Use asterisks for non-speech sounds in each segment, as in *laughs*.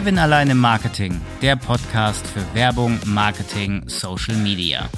Kevin allein im Marketing, der Podcast für Werbung, Marketing, Social Media.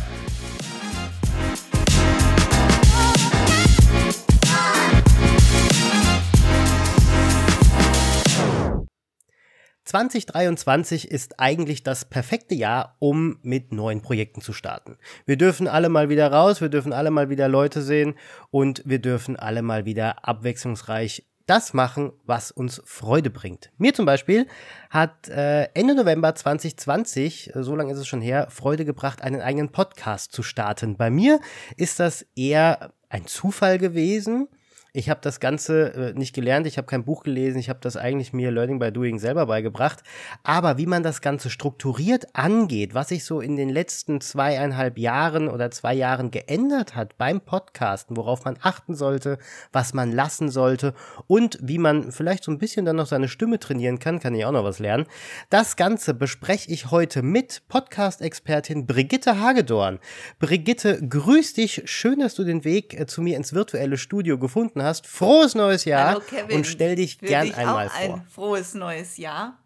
...2023 ist eigentlich das perfekte Jahr, um mit neuen Projekten zu starten. Wir dürfen alle mal wieder raus, wir dürfen alle mal wieder Leute sehen und wir dürfen alle mal wieder abwechslungsreich das machen, was uns Freude bringt. Mir zum Beispiel hat äh, Ende November 2020, äh, so lange ist es schon her, Freude gebracht, einen eigenen Podcast zu starten. Bei mir ist das eher ein Zufall gewesen. Ich habe das Ganze äh, nicht gelernt, ich habe kein Buch gelesen, ich habe das eigentlich mir Learning by Doing selber beigebracht. Aber wie man das Ganze strukturiert angeht, was sich so in den letzten zweieinhalb Jahren oder zwei Jahren geändert hat beim Podcasten, worauf man achten sollte, was man lassen sollte und wie man vielleicht so ein bisschen dann noch seine Stimme trainieren kann, kann ich auch noch was lernen. Das Ganze bespreche ich heute mit Podcast-Expertin Brigitte Hagedorn. Brigitte, grüß dich, schön, dass du den Weg äh, zu mir ins virtuelle Studio gefunden hast. Frohes neues Jahr Hallo Kevin. und stell dich gern dich einmal auch vor. Ein frohes neues Jahr.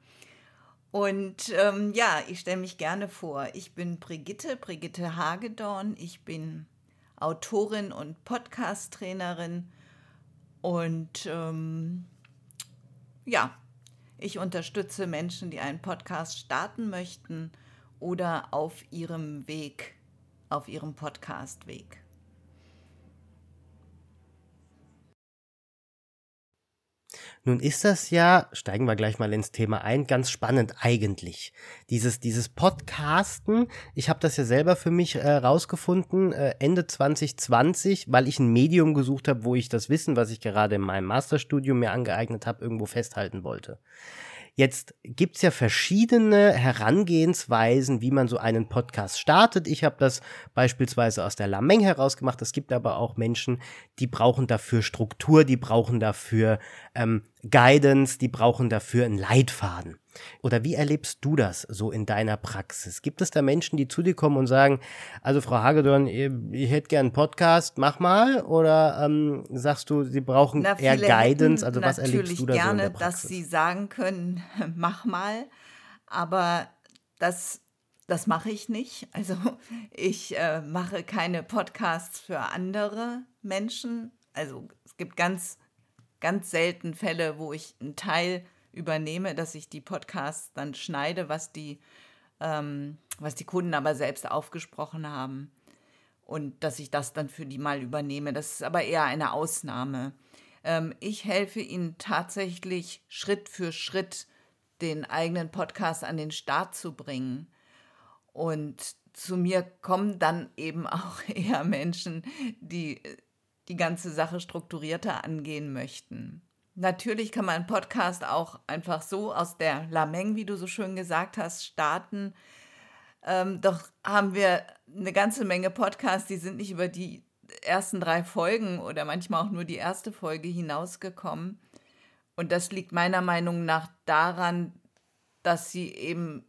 Und ähm, ja, ich stelle mich gerne vor. Ich bin Brigitte, Brigitte Hagedorn. Ich bin Autorin und Podcast-Trainerin. Und ähm, ja, ich unterstütze Menschen, die einen Podcast starten möchten oder auf ihrem Weg, auf ihrem Podcast-Weg. Nun ist das ja, steigen wir gleich mal ins Thema ein, ganz spannend eigentlich. Dieses, dieses Podcasten, ich habe das ja selber für mich äh, rausgefunden, äh, Ende 2020, weil ich ein Medium gesucht habe, wo ich das Wissen, was ich gerade in meinem Masterstudium mir angeeignet habe, irgendwo festhalten wollte. Jetzt gibt's ja verschiedene Herangehensweisen, wie man so einen Podcast startet. Ich habe das beispielsweise aus der Lameng herausgemacht. Es gibt aber auch Menschen, die brauchen dafür Struktur, die brauchen dafür ähm, Guidance, die brauchen dafür einen Leitfaden. Oder wie erlebst du das so in deiner Praxis? Gibt es da Menschen, die zu dir kommen und sagen, also Frau Hagedorn, ich, ich hätte gern einen Podcast, mach mal? Oder ähm, sagst du, sie brauchen Na, eher Guidance? Also was erlebst du da gerne, so in der dass Praxis? sie sagen können, *laughs* mach mal, aber das, das mache ich nicht. Also ich äh, mache keine Podcasts für andere Menschen. Also es gibt ganz, ganz selten Fälle, wo ich einen Teil übernehme, dass ich die Podcasts dann schneide, was die, ähm, was die Kunden aber selbst aufgesprochen haben und dass ich das dann für die mal übernehme. Das ist aber eher eine Ausnahme. Ähm, ich helfe ihnen tatsächlich Schritt für Schritt den eigenen Podcast an den Start zu bringen. Und zu mir kommen dann eben *laughs* auch eher Menschen, die die ganze Sache strukturierter angehen möchten. Natürlich kann man einen Podcast auch einfach so aus der Lameng, wie du so schön gesagt hast, starten. Ähm, doch haben wir eine ganze Menge Podcasts, die sind nicht über die ersten drei Folgen oder manchmal auch nur die erste Folge hinausgekommen. Und das liegt meiner Meinung nach daran, dass sie eben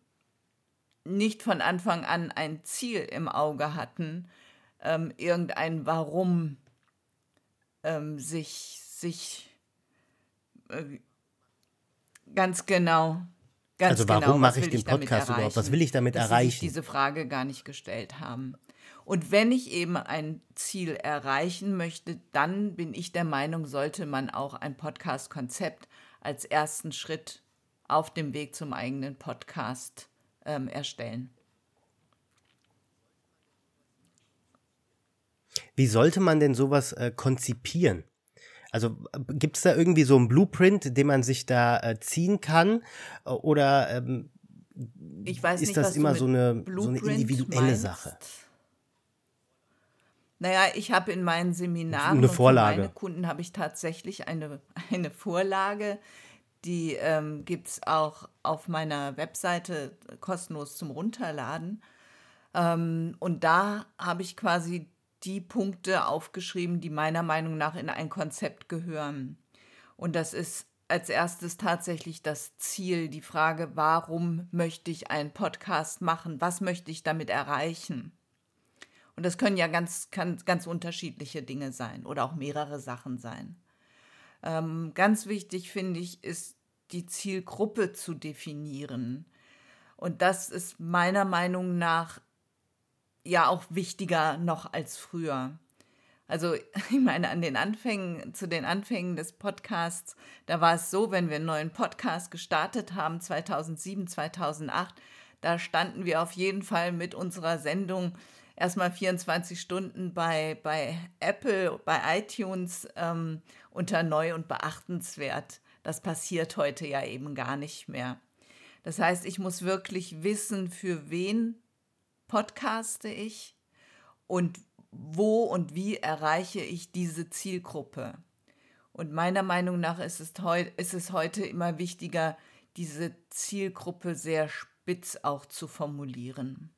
nicht von Anfang an ein Ziel im Auge hatten, ähm, irgendein Warum ähm, sich, sich äh, ganz genau. Ganz Also warum genau, mache ich den damit Podcast überhaupt? Was erreichen? will ich damit dass Sie sich erreichen? diese Frage gar nicht gestellt haben. Und wenn ich eben ein Ziel erreichen möchte, dann bin ich der Meinung, sollte man auch ein Podcast-Konzept als ersten Schritt auf dem Weg zum eigenen Podcast ähm, erstellen. Wie sollte man denn sowas äh, konzipieren? Also gibt es da irgendwie so einen Blueprint, den man sich da äh, ziehen kann? Oder ähm, ist nicht, das immer so eine, so eine individuelle meinst. Sache? Naja, ich habe in meinen Seminaren Eine und für Vorlage. meine Kunden habe ich tatsächlich eine, eine Vorlage, die ähm, gibt es auch auf meiner Webseite kostenlos zum Runterladen. Ähm, und da habe ich quasi die Punkte aufgeschrieben, die meiner Meinung nach in ein Konzept gehören. Und das ist als erstes tatsächlich das Ziel, die Frage, warum möchte ich einen Podcast machen? Was möchte ich damit erreichen? Und das können ja ganz, kann, ganz unterschiedliche Dinge sein oder auch mehrere Sachen sein. Ähm, ganz wichtig finde ich ist die Zielgruppe zu definieren. Und das ist meiner Meinung nach ja auch wichtiger noch als früher. Also *laughs* ich meine, an den Anfängen, zu den Anfängen des Podcasts, da war es so, wenn wir einen neuen Podcast gestartet haben, 2007, 2008, da standen wir auf jeden Fall mit unserer Sendung erstmal 24 Stunden bei, bei Apple, bei iTunes ähm, unter neu und beachtenswert. Das passiert heute ja eben gar nicht mehr. Das heißt, ich muss wirklich wissen, für wen podcaste ich und wo und wie erreiche ich diese Zielgruppe. Und meiner Meinung nach ist es, ist es heute immer wichtiger, diese Zielgruppe sehr spitz auch zu formulieren.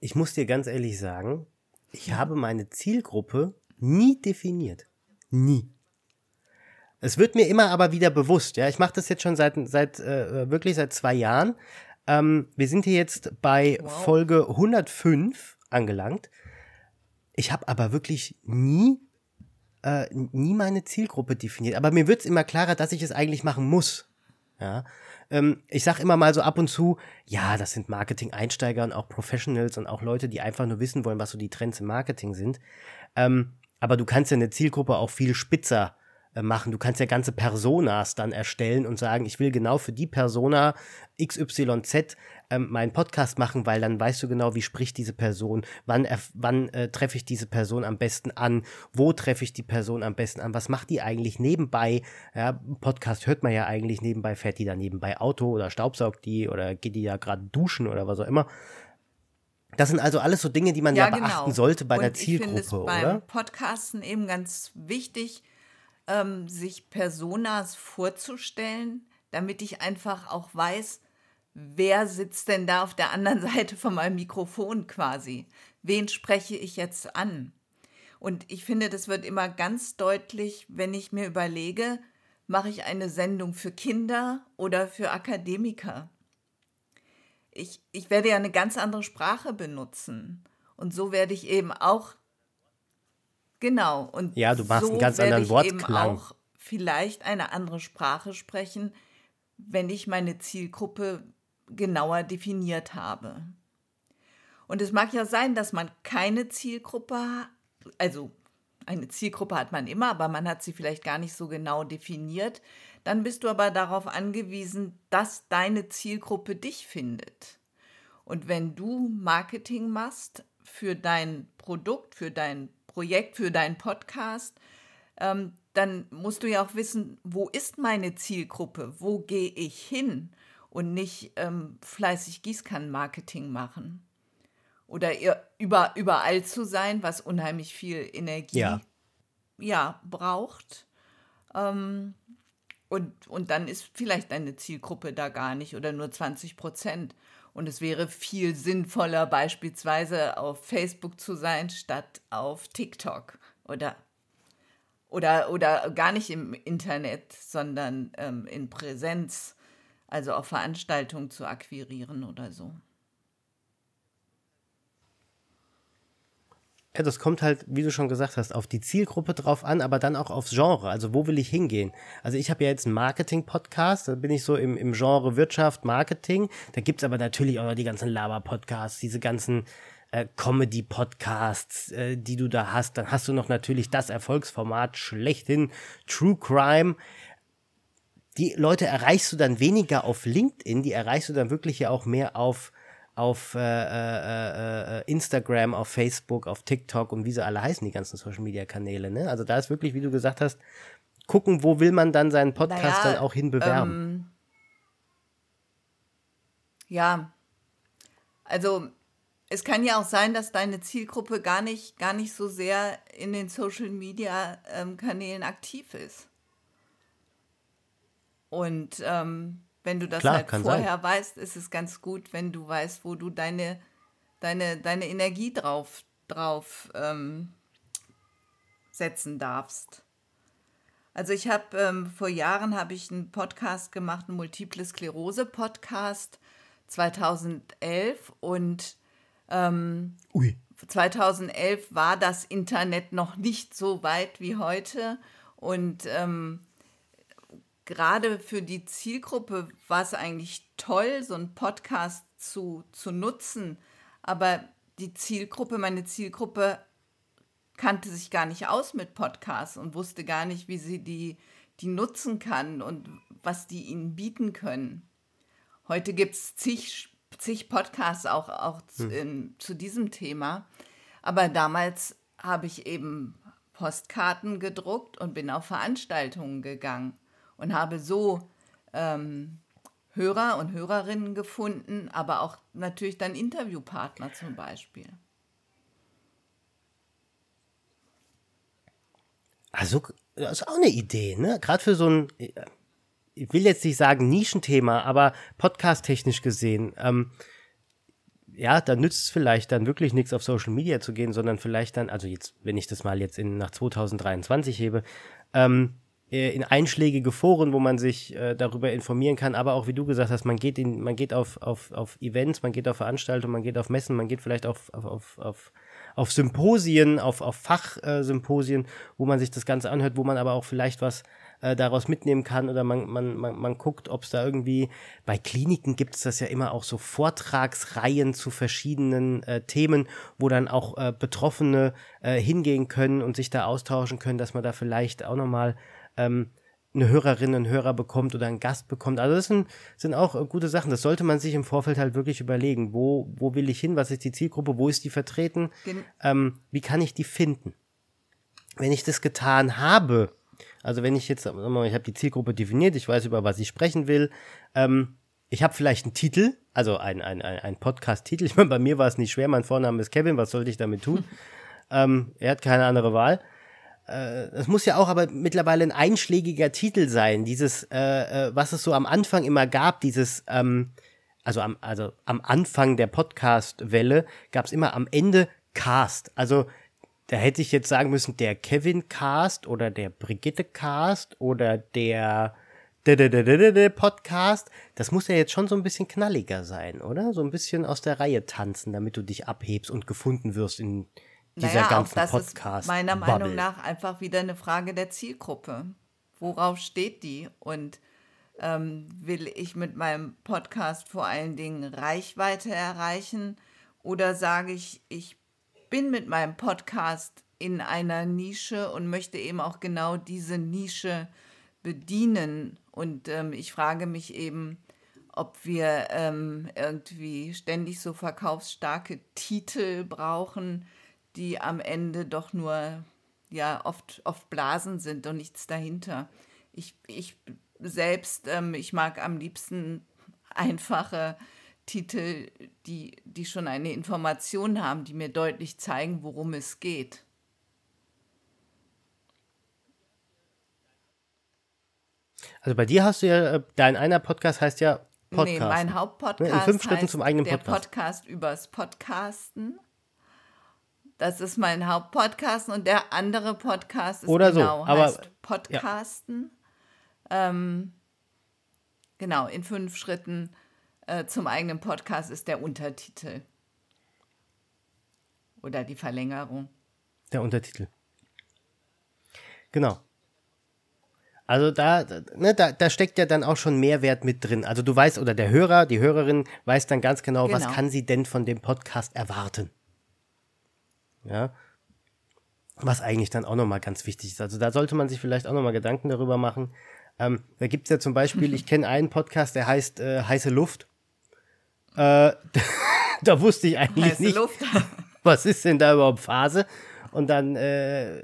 Ich muss dir ganz ehrlich sagen, ich habe meine Zielgruppe nie definiert. Nie. Es wird mir immer aber wieder bewusst, ja. Ich mache das jetzt schon seit, seit äh, wirklich seit zwei Jahren. Ähm, wir sind hier jetzt bei wow. Folge 105 angelangt. Ich habe aber wirklich nie, äh, nie meine Zielgruppe definiert. Aber mir wird es immer klarer, dass ich es eigentlich machen muss. Ja. Ähm, ich sage immer mal so ab und zu, ja, das sind Marketing-Einsteiger und auch Professionals und auch Leute, die einfach nur wissen wollen, was so die Trends im Marketing sind. Ähm, aber du kannst ja eine Zielgruppe auch viel spitzer machen. Du kannst ja ganze Personas dann erstellen und sagen, ich will genau für die Persona XYZ ähm, meinen Podcast machen, weil dann weißt du genau, wie spricht diese Person, wann, wann äh, treffe ich diese Person am besten an, wo treffe ich die Person am besten an, was macht die eigentlich nebenbei? Ja, Podcast hört man ja eigentlich nebenbei, fährt die da nebenbei Auto oder staubsaugt die oder geht die ja gerade duschen oder was auch immer. Das sind also alles so Dinge, die man ja, ja beachten genau. sollte bei und der Zielgruppe, ich es beim Podcasten eben ganz wichtig, ähm, sich Personas vorzustellen, damit ich einfach auch weiß, wer sitzt denn da auf der anderen *laughs* Seite von meinem Mikrofon quasi? Wen spreche ich jetzt an? Und ich finde, das wird immer ganz deutlich, wenn ich mir überlege, mache ich eine Sendung für Kinder oder für Akademiker? Ich, ich werde ja eine ganz andere Sprache benutzen. Und so werde ich eben auch Genau. Und ja, du machst so einen ganz anderen Wortklang. Auch vielleicht eine andere Sprache sprechen, wenn ich meine Zielgruppe genauer definiert habe. Und es mag ja sein, dass man keine Zielgruppe hat, also eine Zielgruppe hat man immer, aber man hat sie vielleicht gar nicht so genau definiert. Dann bist du aber darauf angewiesen, dass deine Zielgruppe dich findet. Und wenn du Marketing machst für dein Produkt, für dein Projekt, für deinen Podcast, ähm, dann musst du ja auch wissen, wo ist meine Zielgruppe, wo gehe ich hin und nicht ähm, fleißig Gießkannenmarketing machen. Oder über, überall zu sein, was unheimlich viel Energie ja. ja braucht. Ähm, und, und dann ist vielleicht deine Zielgruppe da gar nicht oder nur 20 Prozent. Und es wäre viel sinnvoller, beispielsweise auf Facebook zu sein, statt auf TikTok oder, oder, oder gar nicht im Internet, sondern ähm, in Präsenz, also auf Veranstaltungen zu akquirieren oder so. Ja, das kommt halt, wie du schon gesagt hast, auf die Zielgruppe drauf an, aber dann auch aufs Genre. Also wo will ich hingehen? Also ich habe ja jetzt einen Marketing-Podcast, da bin ich so im, im Genre Wirtschaft, Marketing. Da gibt's aber natürlich auch noch die ganzen Laber-Podcasts, diese ganzen äh, Comedy-Podcasts, äh, die du da hast. Dann hast du noch natürlich das Erfolgsformat schlechthin, True Crime. Die Leute erreichst du dann weniger auf LinkedIn, die erreichst du dann wirklich ja auch mehr auf auf äh, äh, äh, Instagram, auf Facebook, auf TikTok und wie sie alle heißen, die ganzen Social Media Kanäle. Ne? Also da ist wirklich, wie du gesagt hast, gucken, wo will man dann seinen Podcast naja, dann auch hin bewerben. Ähm, ja, also es kann ja auch sein, dass deine Zielgruppe gar nicht, gar nicht so sehr in den Social Media ähm, Kanälen aktiv ist. Und ähm, wenn du das Klar, halt vorher sein. weißt, ist es ganz gut, wenn du weißt, wo du deine, deine, deine Energie drauf, drauf ähm, setzen darfst. Also ich habe ähm, vor Jahren habe ich einen Podcast gemacht, einen Multiple Sklerose Podcast 2011 und ähm, 2011 war das Internet noch nicht so weit wie heute und ähm, gerade für die Zielgruppe war es eigentlich toll, so einen Podcast zu, zu nutzen. Aber die Zielgruppe, meine Zielgruppe kannte sich gar nicht aus mit Podcasts und wusste gar nicht, wie sie die, die nutzen kann und was die ihnen bieten können. Heute gibt es zig, zig Podcasts auch, auch hm. in, zu diesem Thema. Aber damals habe ich eben Postkarten gedruckt und bin auf Veranstaltungen gegangen und habe so ähm, Hörer und Hörerinnen gefunden, aber auch natürlich dann Interviewpartner zum Beispiel. Also, das ist auch eine Idee, ne? Gerade für so ein, ich will jetzt nicht sagen Nischenthema, aber podcast-technisch gesehen, ähm, ja, da nützt es vielleicht dann wirklich nichts auf Social Media zu gehen, sondern vielleicht dann, also jetzt, wenn ich das mal jetzt in, nach 2023 hebe, ähm, äh, in einschlägige Foren, wo man sich äh, darüber informieren kann, aber auch wie du gesagt hast, man geht in, man geht auf, auf, auf Events, man geht auf Veranstaltungen, man geht auf Messen, man geht vielleicht auf, auf, auf, auf, auf Symposien, auf, auf Fachsymposien, wo man sich das Ganze anhört, wo man aber auch vielleicht was äh, daraus mitnehmen kann. Oder man, man, man, man guckt, ob es da irgendwie, bei Kliniken gibt es das ja immer auch so Vortragsreihen zu verschiedenen äh, Themen, wo dann auch äh, Betroffene äh, hingehen können und sich da austauschen können, dass man da vielleicht auch nochmal ähm, eine Hörerin, einen Hörer bekommt oder einen Gast bekommt. Also das sind, sind auch äh, gute Sachen. Das sollte man sich im Vorfeld halt wirklich überlegen. Wo, wo will ich hin? Was ist die Zielgruppe? Wo ist die vertreten? Ähm, wie kann ich die finden? Wenn ich das getan habe, also wenn ich jetzt, ich habe die Zielgruppe definiert, ich weiß, über was ich sprechen will, ähm, ich habe vielleicht einen Titel, also ein, ein, ein, ein Podcast-Titel. *laughs* Ich meine, bei mir war es nicht schwer, mein Vorname ist Kevin, was sollte ich damit tun? *laughs* ähm, er hat keine andere Wahl es muss ja auch aber mittlerweile ein einschlägiger Titel sein, dieses, äh, äh, was es so am Anfang immer gab, dieses, ähm, also am, also am Anfang der Podcast-Welle gab es immer am Ende Cast. Also da hätte ich jetzt sagen müssen, der Kevin Cast oder der Brigitte Cast oder der Podcast, das muss ja jetzt schon so ein bisschen knalliger sein, oder? So ein bisschen aus der Reihe tanzen, damit du dich abhebst und gefunden wirst in dieser naja, ganzen auch das Podcast. Ist meiner Bubble. Meinung nach einfach wieder eine Frage der Zielgruppe. Worauf steht die? Und ähm, will ich mit meinem Podcast vor allen Dingen Reichweite erreichen? Oder sage ich, ich bin mit meinem Podcast in einer Nische und möchte eben auch genau diese Nische bedienen. Und ähm, ich frage mich eben, ob wir ähm, irgendwie ständig so verkaufsstarke Titel brauchen, die am Ende doch nur ja oft, oft Blasen sind und nichts dahinter. Ich, ich selbst, ähm, ich mag am liebsten einfache Titel, die, die schon eine Information haben, die mir deutlich zeigen, worum es geht. Also bei dir hast du ja, äh, dein einer Podcast heißt ja Podcast. Nee, mein Hauptpodcast In fünf Schritten zum eigenen Podcast. Der Podcast übers Podcasten. Das ist mein Hauptpodcast und der andere Podcast ist Oder genau, so, aber, heißt Podcasten. Ja. Ähm, genau, in fünf Schritten äh, zum eigenen Podcast ist der Untertitel. Oder die Verlängerung. Der Untertitel. Genau. Also da, ne, da, da steckt ja dann auch schon Mehrwert mit drin. Also du weißt, oder der Hörer, die Hörerin weiß dann ganz genau, genau. was kann sie denn von dem Podcast erwarten. Ja. Was eigentlich dann auch nochmal ganz wichtig ist. Also da sollte man sich vielleicht auch nochmal Gedanken darüber machen. Ähm, da gibt es ja zum Beispiel, *laughs* ich kenne einen Podcast, der heißt äh, Heiße Luft. Äh, *laughs* da wusste ich eigentlich Heiße nicht, Luft. *laughs* was ist denn da überhaupt Phase? Und dann, äh,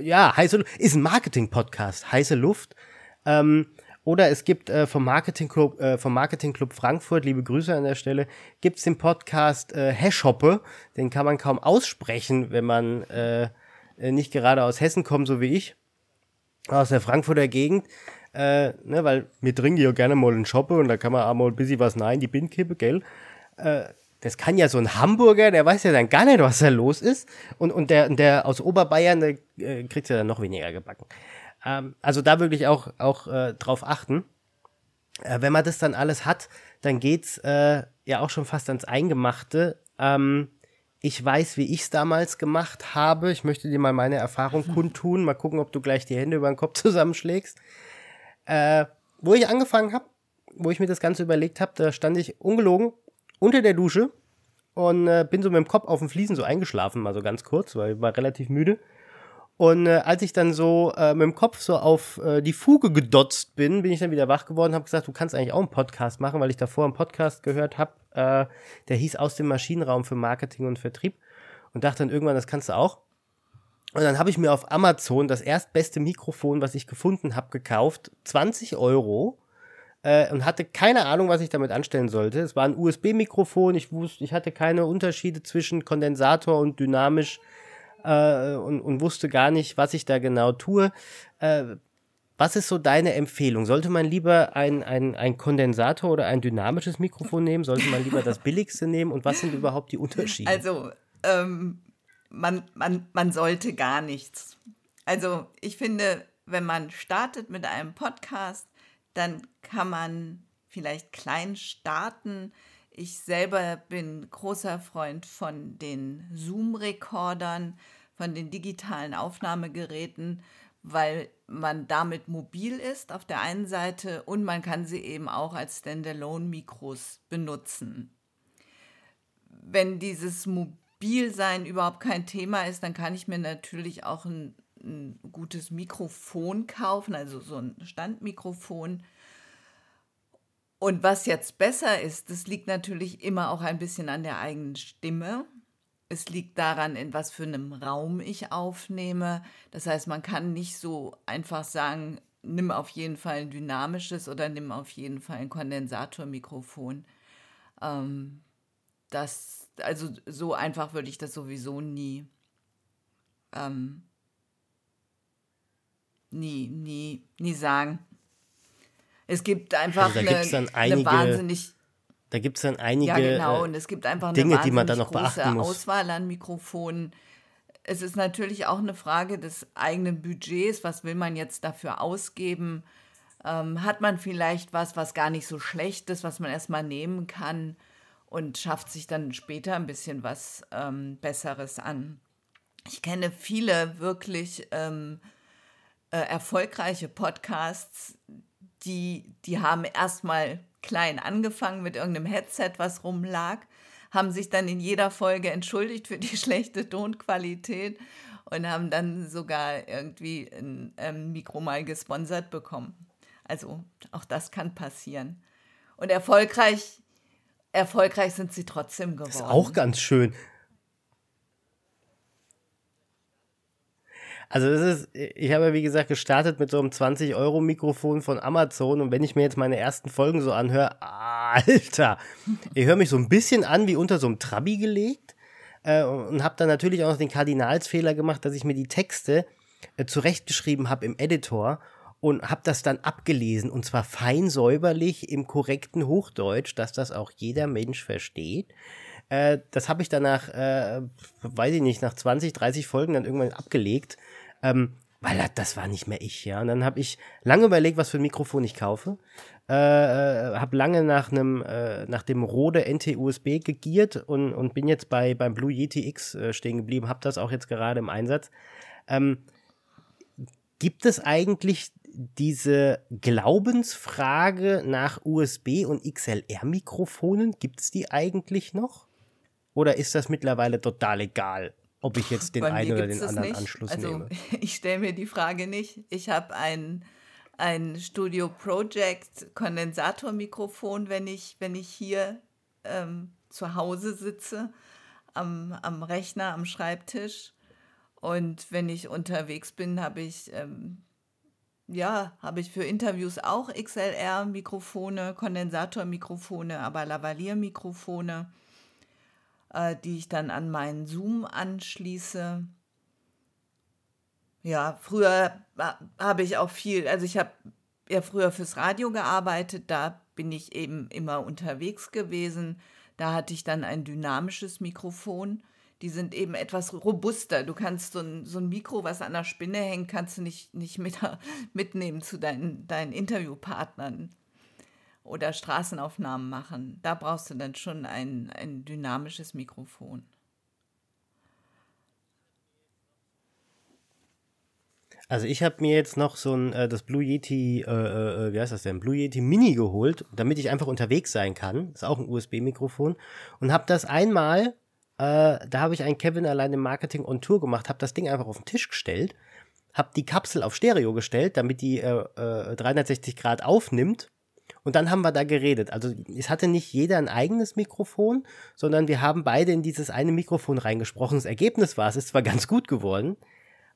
ja, Heiße Luft ist ein Marketing-Podcast, Heiße Luft. Ähm, oder es gibt äh, vom, Marketing Club, äh, vom Marketing Club Frankfurt, liebe Grüße an der Stelle, gibt es den Podcast äh, Hashhoppe. Den kann man kaum aussprechen, wenn man äh, äh, nicht gerade aus Hessen kommt, so wie ich. Aus der Frankfurter Gegend. Äh, ne, weil wir trinken ja gerne mal einen Shoppe und da kann man auch mal ein bisschen was nein, die Bindkippe, gell? Äh, das kann ja so ein Hamburger, der weiß ja dann gar nicht, was da los ist. Und, und der, der aus Oberbayern, der äh, kriegt ja dann noch weniger gebacken. Ähm, also da wirklich auch, auch äh, drauf achten. Äh, wenn man das dann alles hat, dann geht's äh, ja auch schon fast ans Eingemachte. Ähm, Ich weiß, wie ich es damals gemacht habe. Ich möchte dir mal meine Erfahrung *laughs* kundtun. Mal gucken, ob du gleich die Hände über den Kopf *laughs* zusammenschlägst. Äh, wo ich angefangen habe, wo ich mir das Ganze überlegt habe, da stand ich ungelogen unter der Dusche und äh, bin so mit dem Kopf auf den Fliesen so eingeschlafen, mal so ganz kurz, weil ich war relativ müde. Und äh, als ich dann so äh, mit dem Kopf so auf äh, die Fuge gedotzt bin, bin ich dann wieder wach geworden, habe gesagt, du kannst eigentlich auch einen Podcast machen, weil ich davor einen Podcast gehört habe, äh, der hieß aus dem Maschinenraum für Marketing und Vertrieb und dachte dann irgendwann, das kannst du auch. Und dann habe ich mir auf Amazon das erstbeste Mikrofon, was ich gefunden habe, gekauft, 20 Euro äh, und hatte keine Ahnung, was ich damit anstellen sollte. Es war ein USB-Mikrofon, ich wusste, ich hatte keine Unterschiede zwischen Kondensator und dynamisch äh, und, und wusste gar nicht, was ich da genau tue. Äh, was ist so deine Empfehlung? Sollte man lieber ein, ein, ein Kondensator oder ein dynamisches Mikrofon nehmen? Sollte man lieber das billigste nehmen? Und was sind überhaupt die Unterschiede? Also, ähm, man, man, man sollte gar nichts. Also, ich finde, wenn man startet mit einem Podcast, dann kann man vielleicht klein starten. Ich selber bin großer Freund von den Zoom-Rekordern, von den digitalen Aufnahmegeräten, weil man damit mobil ist auf der einen Seite und man kann sie eben auch als Standalone-Mikros benutzen. Wenn dieses Mobilsein überhaupt kein Thema ist, dann kann ich mir natürlich auch ein, ein gutes Mikrofon kaufen, also so ein Standmikrofon und was jetzt besser ist, das liegt natürlich immer auch ein bisschen an der eigenen Stimme. Es liegt daran, in was für einem Raum ich aufnehme. Das heißt, man kann nicht so einfach sagen, nimm auf jeden Fall ein dynamisches oder nimm auf jeden Fall ein Kondensatormikrofon. Ähm, das, also so einfach würde ich das sowieso nie, ähm, nie, nie, nie sagen. Es gibt einfach also eine, einige, eine wahnsinnig. Da gibt es dann einige ja, genau. Und es gibt einfach eine Dinge, die man dann noch beachten muss. Auswahl an Mikrofonen. Es ist natürlich auch eine Frage des eigenen Budgets. Was will man jetzt dafür ausgeben? Ähm, hat man vielleicht was, was gar nicht so schlecht ist, was man erstmal nehmen kann und schafft sich dann später ein bisschen was ähm, Besseres an? Ich kenne viele wirklich ähm, äh, erfolgreiche Podcasts, die, die haben erstmal klein angefangen mit irgendeinem Headset, was rumlag, haben sich dann in jeder Folge entschuldigt für die *laughs* schlechte Tonqualität und haben dann sogar irgendwie ein, ein Mikro mal gesponsert bekommen. Also auch das kann passieren. Und erfolgreich, erfolgreich sind sie trotzdem geworden. Das ist auch ganz schön. Also das ist, ich habe ja wie gesagt gestartet mit so einem 20-Euro-Mikrofon von Amazon. Und wenn ich mir jetzt meine ersten Folgen so anhöre, Alter, ich höre mich so ein bisschen an wie unter so einem Trabi gelegt. Äh, und habe dann natürlich auch noch den Kardinalsfehler gemacht, dass ich mir die Texte äh, zurechtgeschrieben habe im Editor und habe das dann abgelesen. Und zwar fein säuberlich im korrekten Hochdeutsch, dass das auch jeder Mensch versteht. Äh, das habe ich danach, äh, weiß ich nicht, nach 20, 30 Folgen dann irgendwann abgelegt ähm, weil das war nicht mehr ich, ja. Und dann habe ich lange überlegt, was für ein Mikrofon ich kaufe. Äh, äh habe lange nach einem, äh, nach dem Rode NT-USB gegiert und, und bin jetzt bei beim Blue Yeti X äh, stehen geblieben. Habe das auch jetzt gerade im Einsatz. Ähm, gibt es eigentlich diese Glaubensfrage nach USB und XLR-Mikrofonen? Gibt es die eigentlich noch? Oder ist das mittlerweile total egal? Ob ich jetzt den einen oder den anderen nicht. Anschluss also, nehme. *laughs* Ich stelle mir die Frage nicht. Ich habe ein, ein Studio Project Kondensatormikrofon, wenn ich, wenn ich hier ähm, zu Hause sitze, am, am Rechner, am Schreibtisch. Und wenn ich unterwegs bin, habe ich, ähm, ja, habe ich für Interviews auch XLR-Mikrofone, Kondensatormikrofone, aber Lavalier-Mikrofone äh, die ich dann an meinen Zoom anschließe. Ja, früher habe ich auch viel, also ich habe ja früher fürs Radio gearbeitet, da bin ich eben immer unterwegs gewesen. Da hatte ich dann ein dynamisches Mikrofon. Die sind eben etwas robuster. Du kannst so ein, so ein Mikro, was an der Spinne hängt, kannst du nicht, nicht mit, *laughs* mitnehmen zu deinen, deinen Interviewpartnern oder Straßenaufnahmen machen, da brauchst du dann schon ein, ein dynamisches Mikrofon. Also ich habe mir jetzt noch so ein, äh, das Blue Yeti, äh, äh, äh, wie heißt das denn, Blue Yeti Mini geholt, damit ich einfach unterwegs sein kann. Ist auch ein USB-Mikrofon. Und habe das einmal, äh, da habe ich einen Kevin allein im Marketing on Tour gemacht, habe das Ding einfach auf den Tisch gestellt, habe die Kapsel auf Stereo gestellt, damit die 360 Grad aufnimmt und dann haben wir da geredet. Also es hatte nicht jeder ein eigenes Mikrofon, sondern wir haben beide in dieses eine Mikrofon reingesprochen. Das Ergebnis war, es ist zwar ganz gut geworden,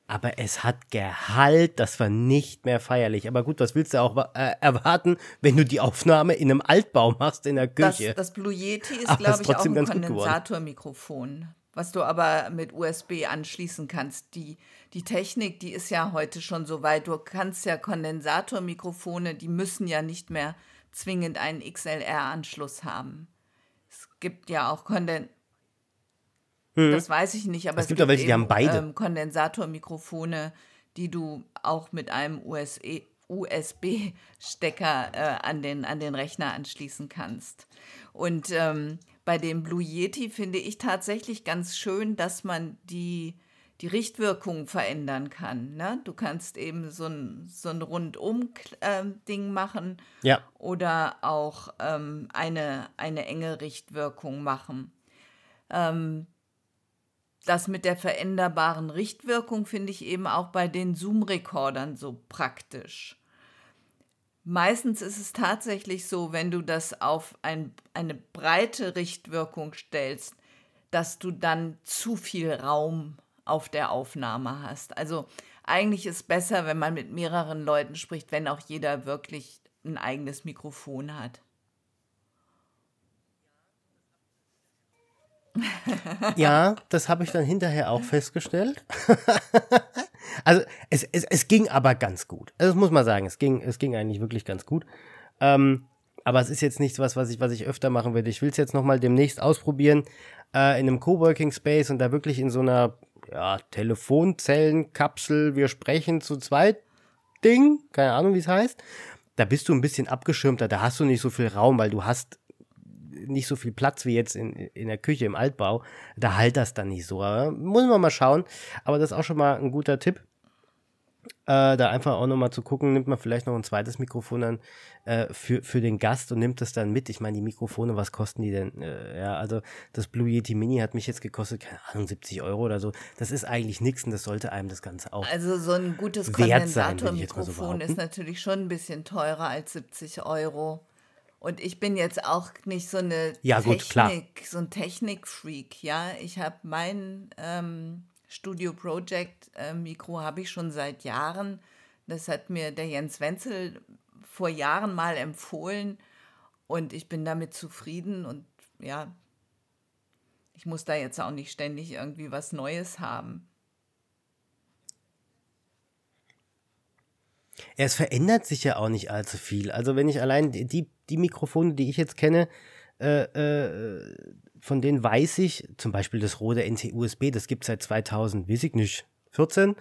aber es hat Gehalt, das war nicht mehr feierlich. Aber gut, was willst du auch äh, erwarten, wenn du die Aufnahme in einem Altbau machst in der Küche? Das, das Blue Yeti ist, glaube ich, auch ein Kondensatormikrofon, was du aber mit USB anschließen kannst. Die, die Technik, die ist ja heute schon so weit. Du kannst ja Kondensatormikrofone, die müssen ja nicht mehr zwingend einen XLR-Anschluss haben. Es gibt ja auch Konden hm. Das weiß ich nicht, aber es, es gibt, ja welche, die haben beide. Ähm, Kondensatormikrofone, die du auch mit einem USB-Stecker äh, an, den, an den Rechner anschließen kannst. Und ähm, bei dem Blue Yeti finde ich tatsächlich ganz schön, dass man die, die Richtwirkung verändern kann. Ne? Du kannst eben so ein, so ein Rundum-Ding ähm, machen ja. oder auch ähm, eine, eine enge Richtwirkung machen. Ähm, das mit der veränderbaren Richtwirkung finde ich eben auch bei den Zoom-Rekordern so praktisch. Meistens ist es tatsächlich so, wenn du das auf ein, eine breite Richtwirkung stellst, dass du dann zu viel Raum auf der Aufnahme hast. Also eigentlich ist es besser, wenn man mit mehreren Leuten spricht, wenn auch jeder wirklich ein eigenes Mikrofon hat. Ja, das habe ich dann hinterher auch festgestellt. *laughs* also es, es, es ging aber ganz gut. Also das muss man sagen, es ging, es ging eigentlich wirklich ganz gut. Ähm, aber es ist jetzt nicht was, was ich, was ich öfter machen würde. Ich will es jetzt nochmal demnächst ausprobieren äh, in einem Coworking Space und da wirklich in so einer ja, Telefonzellenkapsel, wir sprechen zu zweit Ding, keine Ahnung, wie es heißt. Da bist du ein bisschen abgeschirmter, da hast du nicht so viel Raum, weil du hast nicht so viel Platz wie jetzt in, in der Küche im Altbau. Da halt das dann nicht so. Aber muss man mal schauen. Aber das ist auch schon mal ein guter Tipp. Äh, da einfach auch nochmal zu gucken, nimmt man vielleicht noch ein zweites Mikrofon dann äh, für, für den Gast und nimmt das dann mit. Ich meine, die Mikrofone, was kosten die denn? Äh, ja, also das Blue Yeti Mini hat mich jetzt gekostet, keine Ahnung, 70 Euro oder so. Das ist eigentlich nichts und das sollte einem das Ganze auch. Also so ein gutes Kondensatormikrofon so ist natürlich schon ein bisschen teurer als 70 Euro. Und ich bin jetzt auch nicht so eine ja, Technik, gut, klar. so ein Technikfreak, ja. Ich habe mein ähm, Studio Project äh, Mikro habe ich schon seit Jahren. Das hat mir der Jens Wenzel vor Jahren mal empfohlen und ich bin damit zufrieden und ja, ich muss da jetzt auch nicht ständig irgendwie was Neues haben. Es verändert sich ja auch nicht allzu viel. Also wenn ich allein die, die Mikrofone, die ich jetzt kenne, äh, äh, von denen weiß ich, zum Beispiel das Rode NT-USB, das gibt es seit 2000, weiß ich nicht, 14.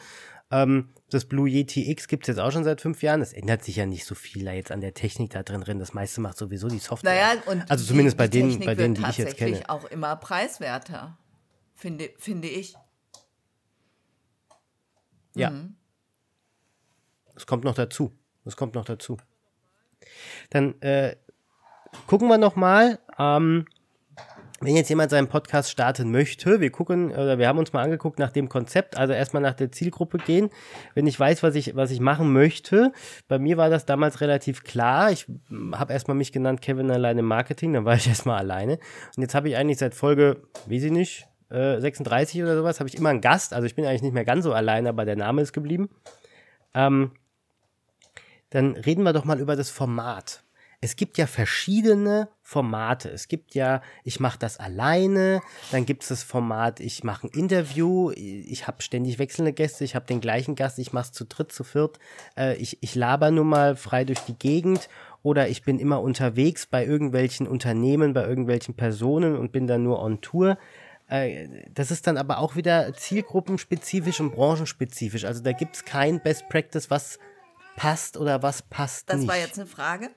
Ähm, das Blue Yeti X gibt es jetzt auch schon seit fünf Jahren. Es ändert sich ja nicht so viel da jetzt an der Technik da drin drin. Das meiste macht sowieso die Software. Naja, und also zumindest die, bei denen, bei denen, die ich jetzt kenne. auch immer preiswerter, finde, finde ich. Ja. Mhm. Das kommt noch dazu. Das kommt noch dazu. Dann äh, gucken wir noch mal. Ähm, wenn jetzt jemand seinen Podcast starten möchte, wir gucken, oder wir haben uns mal angeguckt nach dem Konzept, also erstmal nach der Zielgruppe gehen. Wenn ich weiß, was ich, was ich machen möchte, bei mir war das damals relativ klar. Ich habe erstmal mich genannt Kevin alleine Marketing, dann war ich *laughs* erstmal alleine. Und jetzt habe ich eigentlich seit Folge, weiß ich nicht, äh, 36 oder sowas, habe ich immer einen Gast. Also ich bin eigentlich nicht mehr ganz so alleine, aber der Name ist geblieben. Ähm, dann reden wir doch mal über das Format. Es gibt ja verschiedene Formate. Es gibt ja, ich mache das alleine, dann gibt es das Format, ich mache ein Interview, ich habe ständig wechselnde Gäste, ich habe den gleichen Gast, ich mache es zu dritt, zu viert, äh, ich, ich laber nur mal frei durch die Gegend oder ich bin immer unterwegs bei irgendwelchen Unternehmen, bei irgendwelchen Personen und bin dann nur on Tour. Äh, das ist dann aber auch wieder zielgruppenspezifisch und branchenspezifisch. Also da gibt es kein Best Practice, was passt oder was passt das nicht? Das war jetzt eine Frage.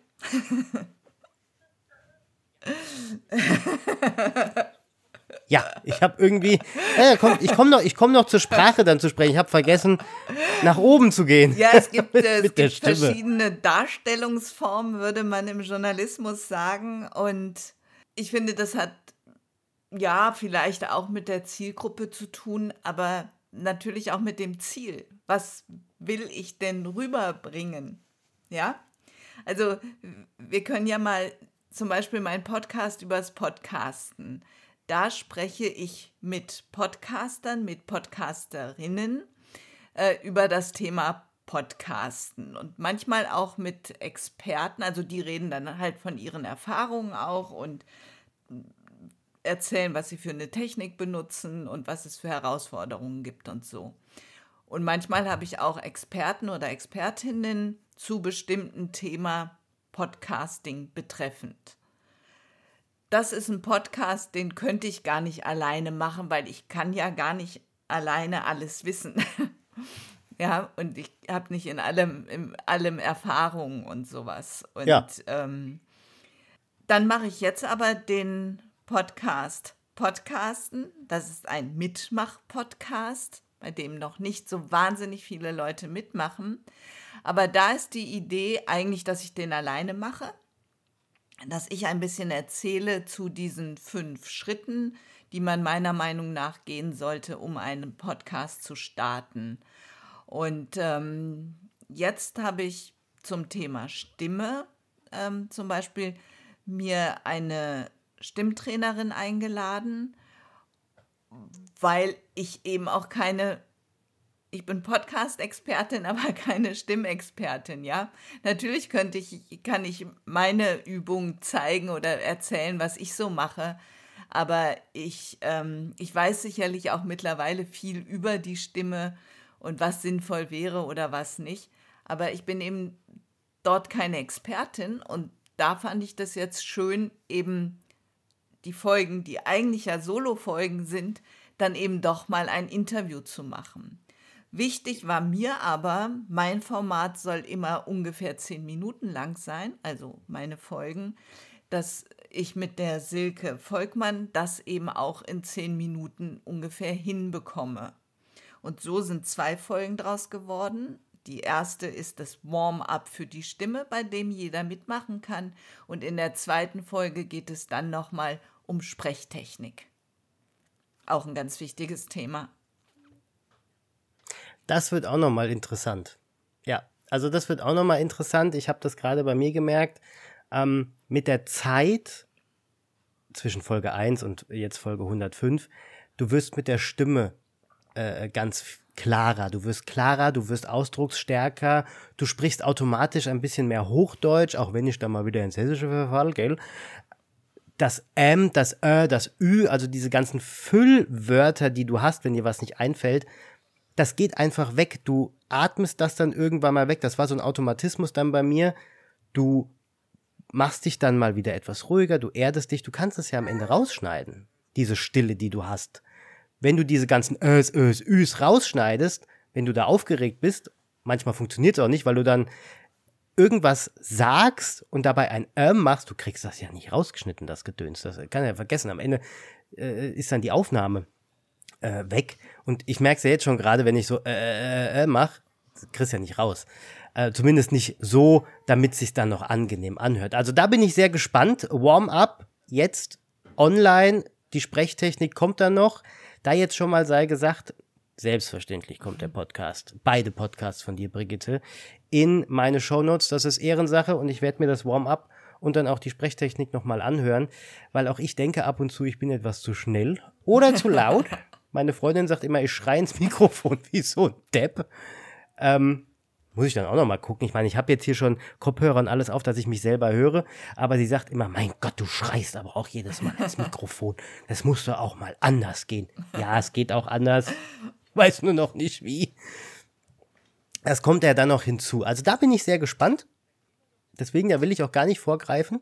Ja, ich habe irgendwie, äh, komm, ich komme noch, ich komme noch zur Sprache dann zu sprechen. Ich habe vergessen, nach oben zu gehen. Ja, es gibt, äh, *laughs* es gibt verschiedene Darstellungsformen, würde man im Journalismus sagen. Und ich finde, das hat ja vielleicht auch mit der Zielgruppe zu tun, aber natürlich auch mit dem Ziel. Was will ich denn rüberbringen? Ja, also wir können ja mal zum Beispiel meinen Podcast übers Podcasten. Da spreche ich mit Podcastern, mit Podcasterinnen äh, über das Thema Podcasten und manchmal auch mit Experten. Also die reden dann halt von ihren Erfahrungen auch und erzählen, was sie für eine Technik benutzen und was es für Herausforderungen gibt und so. Und manchmal habe ich auch Experten oder Expertinnen zu bestimmten Thema Podcasting betreffend. Das ist ein Podcast, den könnte ich gar nicht alleine machen, weil ich kann ja gar nicht alleine alles wissen. *laughs* ja, und ich habe nicht in allem, in allem Erfahrung und sowas. Und ja. ähm, dann mache ich jetzt aber den Podcast Podcasten. Das ist ein Mitmach-Podcast, bei dem noch nicht so wahnsinnig viele Leute mitmachen. Aber da ist die Idee eigentlich, dass ich den alleine mache, dass ich ein bisschen erzähle zu diesen fünf Schritten, die man meiner Meinung nach gehen sollte, um einen Podcast zu starten. Und ähm, jetzt habe ich zum Thema Stimme ähm, zum Beispiel mir eine Stimmtrainerin eingeladen, weil ich eben auch keine, ich bin Podcast-Expertin, *laughs* aber keine Stimmexpertin, ja. Natürlich könnte ich, kann ich meine Übung zeigen oder erzählen, was ich so mache, aber ich, ähm, ich weiß sicherlich auch mittlerweile viel über die Stimme und was sinnvoll wäre oder was nicht. Aber ich bin eben dort keine Expertin und da fand ich das jetzt schön, eben die Folgen, die eigentlich ja Solo-Folgen sind, dann eben doch mal ein Interview zu machen. Wichtig war mir aber, mein Format soll immer ungefähr zehn Minuten lang sein, also meine Folgen, dass ich mit der Silke Volkmann das eben auch in zehn Minuten ungefähr hinbekomme. Und so sind zwei Folgen draus geworden. Die erste ist das Warm-up für die Stimme, bei dem jeder mitmachen kann. Und in der zweiten Folge geht es dann nochmal um Sprechtechnik. Auch ein ganz wichtiges Thema. Das wird auch nochmal interessant. Ja, also das wird auch nochmal interessant. Ich habe das gerade bei mir gemerkt. Ähm, mit der Zeit zwischen Folge 1 und jetzt Folge 105, du wirst mit der Stimme äh, ganz klarer, du wirst klarer, du wirst ausdrucksstärker, du sprichst automatisch ein bisschen mehr Hochdeutsch, auch wenn ich da mal wieder ins Hessische verfall, gell? das M, das Ö, das Ü, also diese ganzen Füllwörter, die du hast, wenn dir was nicht einfällt, das geht einfach weg. Du atmest das dann irgendwann mal weg. Das war so ein Automatismus dann bei mir. Du machst dich dann mal wieder etwas ruhiger, du erdest dich, du kannst es ja am Ende rausschneiden, diese Stille, die du hast. Wenn du diese ganzen Ös, Ös, Üs rausschneidest, wenn du da aufgeregt bist, manchmal funktioniert es auch nicht, weil du dann irgendwas sagst und dabei ein Ähm machst, du kriegst das ja nicht rausgeschnitten, das Gedöns. Das kann ja vergessen. Am Ende äh, ist dann die Aufnahme äh, weg. Und ich merke es ja jetzt schon gerade, wenn ich so äh, äh, äh mach, kriegst ja nicht raus. Äh, zumindest nicht so, damit sich dann noch angenehm anhört. Also da bin ich sehr gespannt. Warm-up jetzt online. Die Sprechtechnik kommt dann noch. Da jetzt schon mal sei gesagt, Selbstverständlich kommt der Podcast, beide Podcasts von dir, Brigitte, in meine Shownotes. Das ist Ehrensache und ich werde mir das Warm-up und dann auch die Sprechtechnik nochmal anhören, weil auch ich denke ab und zu, ich bin etwas zu schnell oder zu laut. *laughs* Meine Freundin sagt immer, ich schreie ins Mikrofon wie so ein Depp. Ähm, muss ich dann auch nochmal gucken. Ich meine, ich habe jetzt hier schon Kopfhörer und alles auf, dass ich mich selber höre. Aber sie sagt immer, mein Gott, du schreist aber auch jedes Mal ins *laughs* Mikrofon. Das musst du auch mal anders gehen. Ja, es geht auch anders weiß nur noch nicht wie. Das kommt ja dann noch hinzu. Also da bin ich sehr gespannt. Deswegen, da will ich auch gar nicht vorgreifen.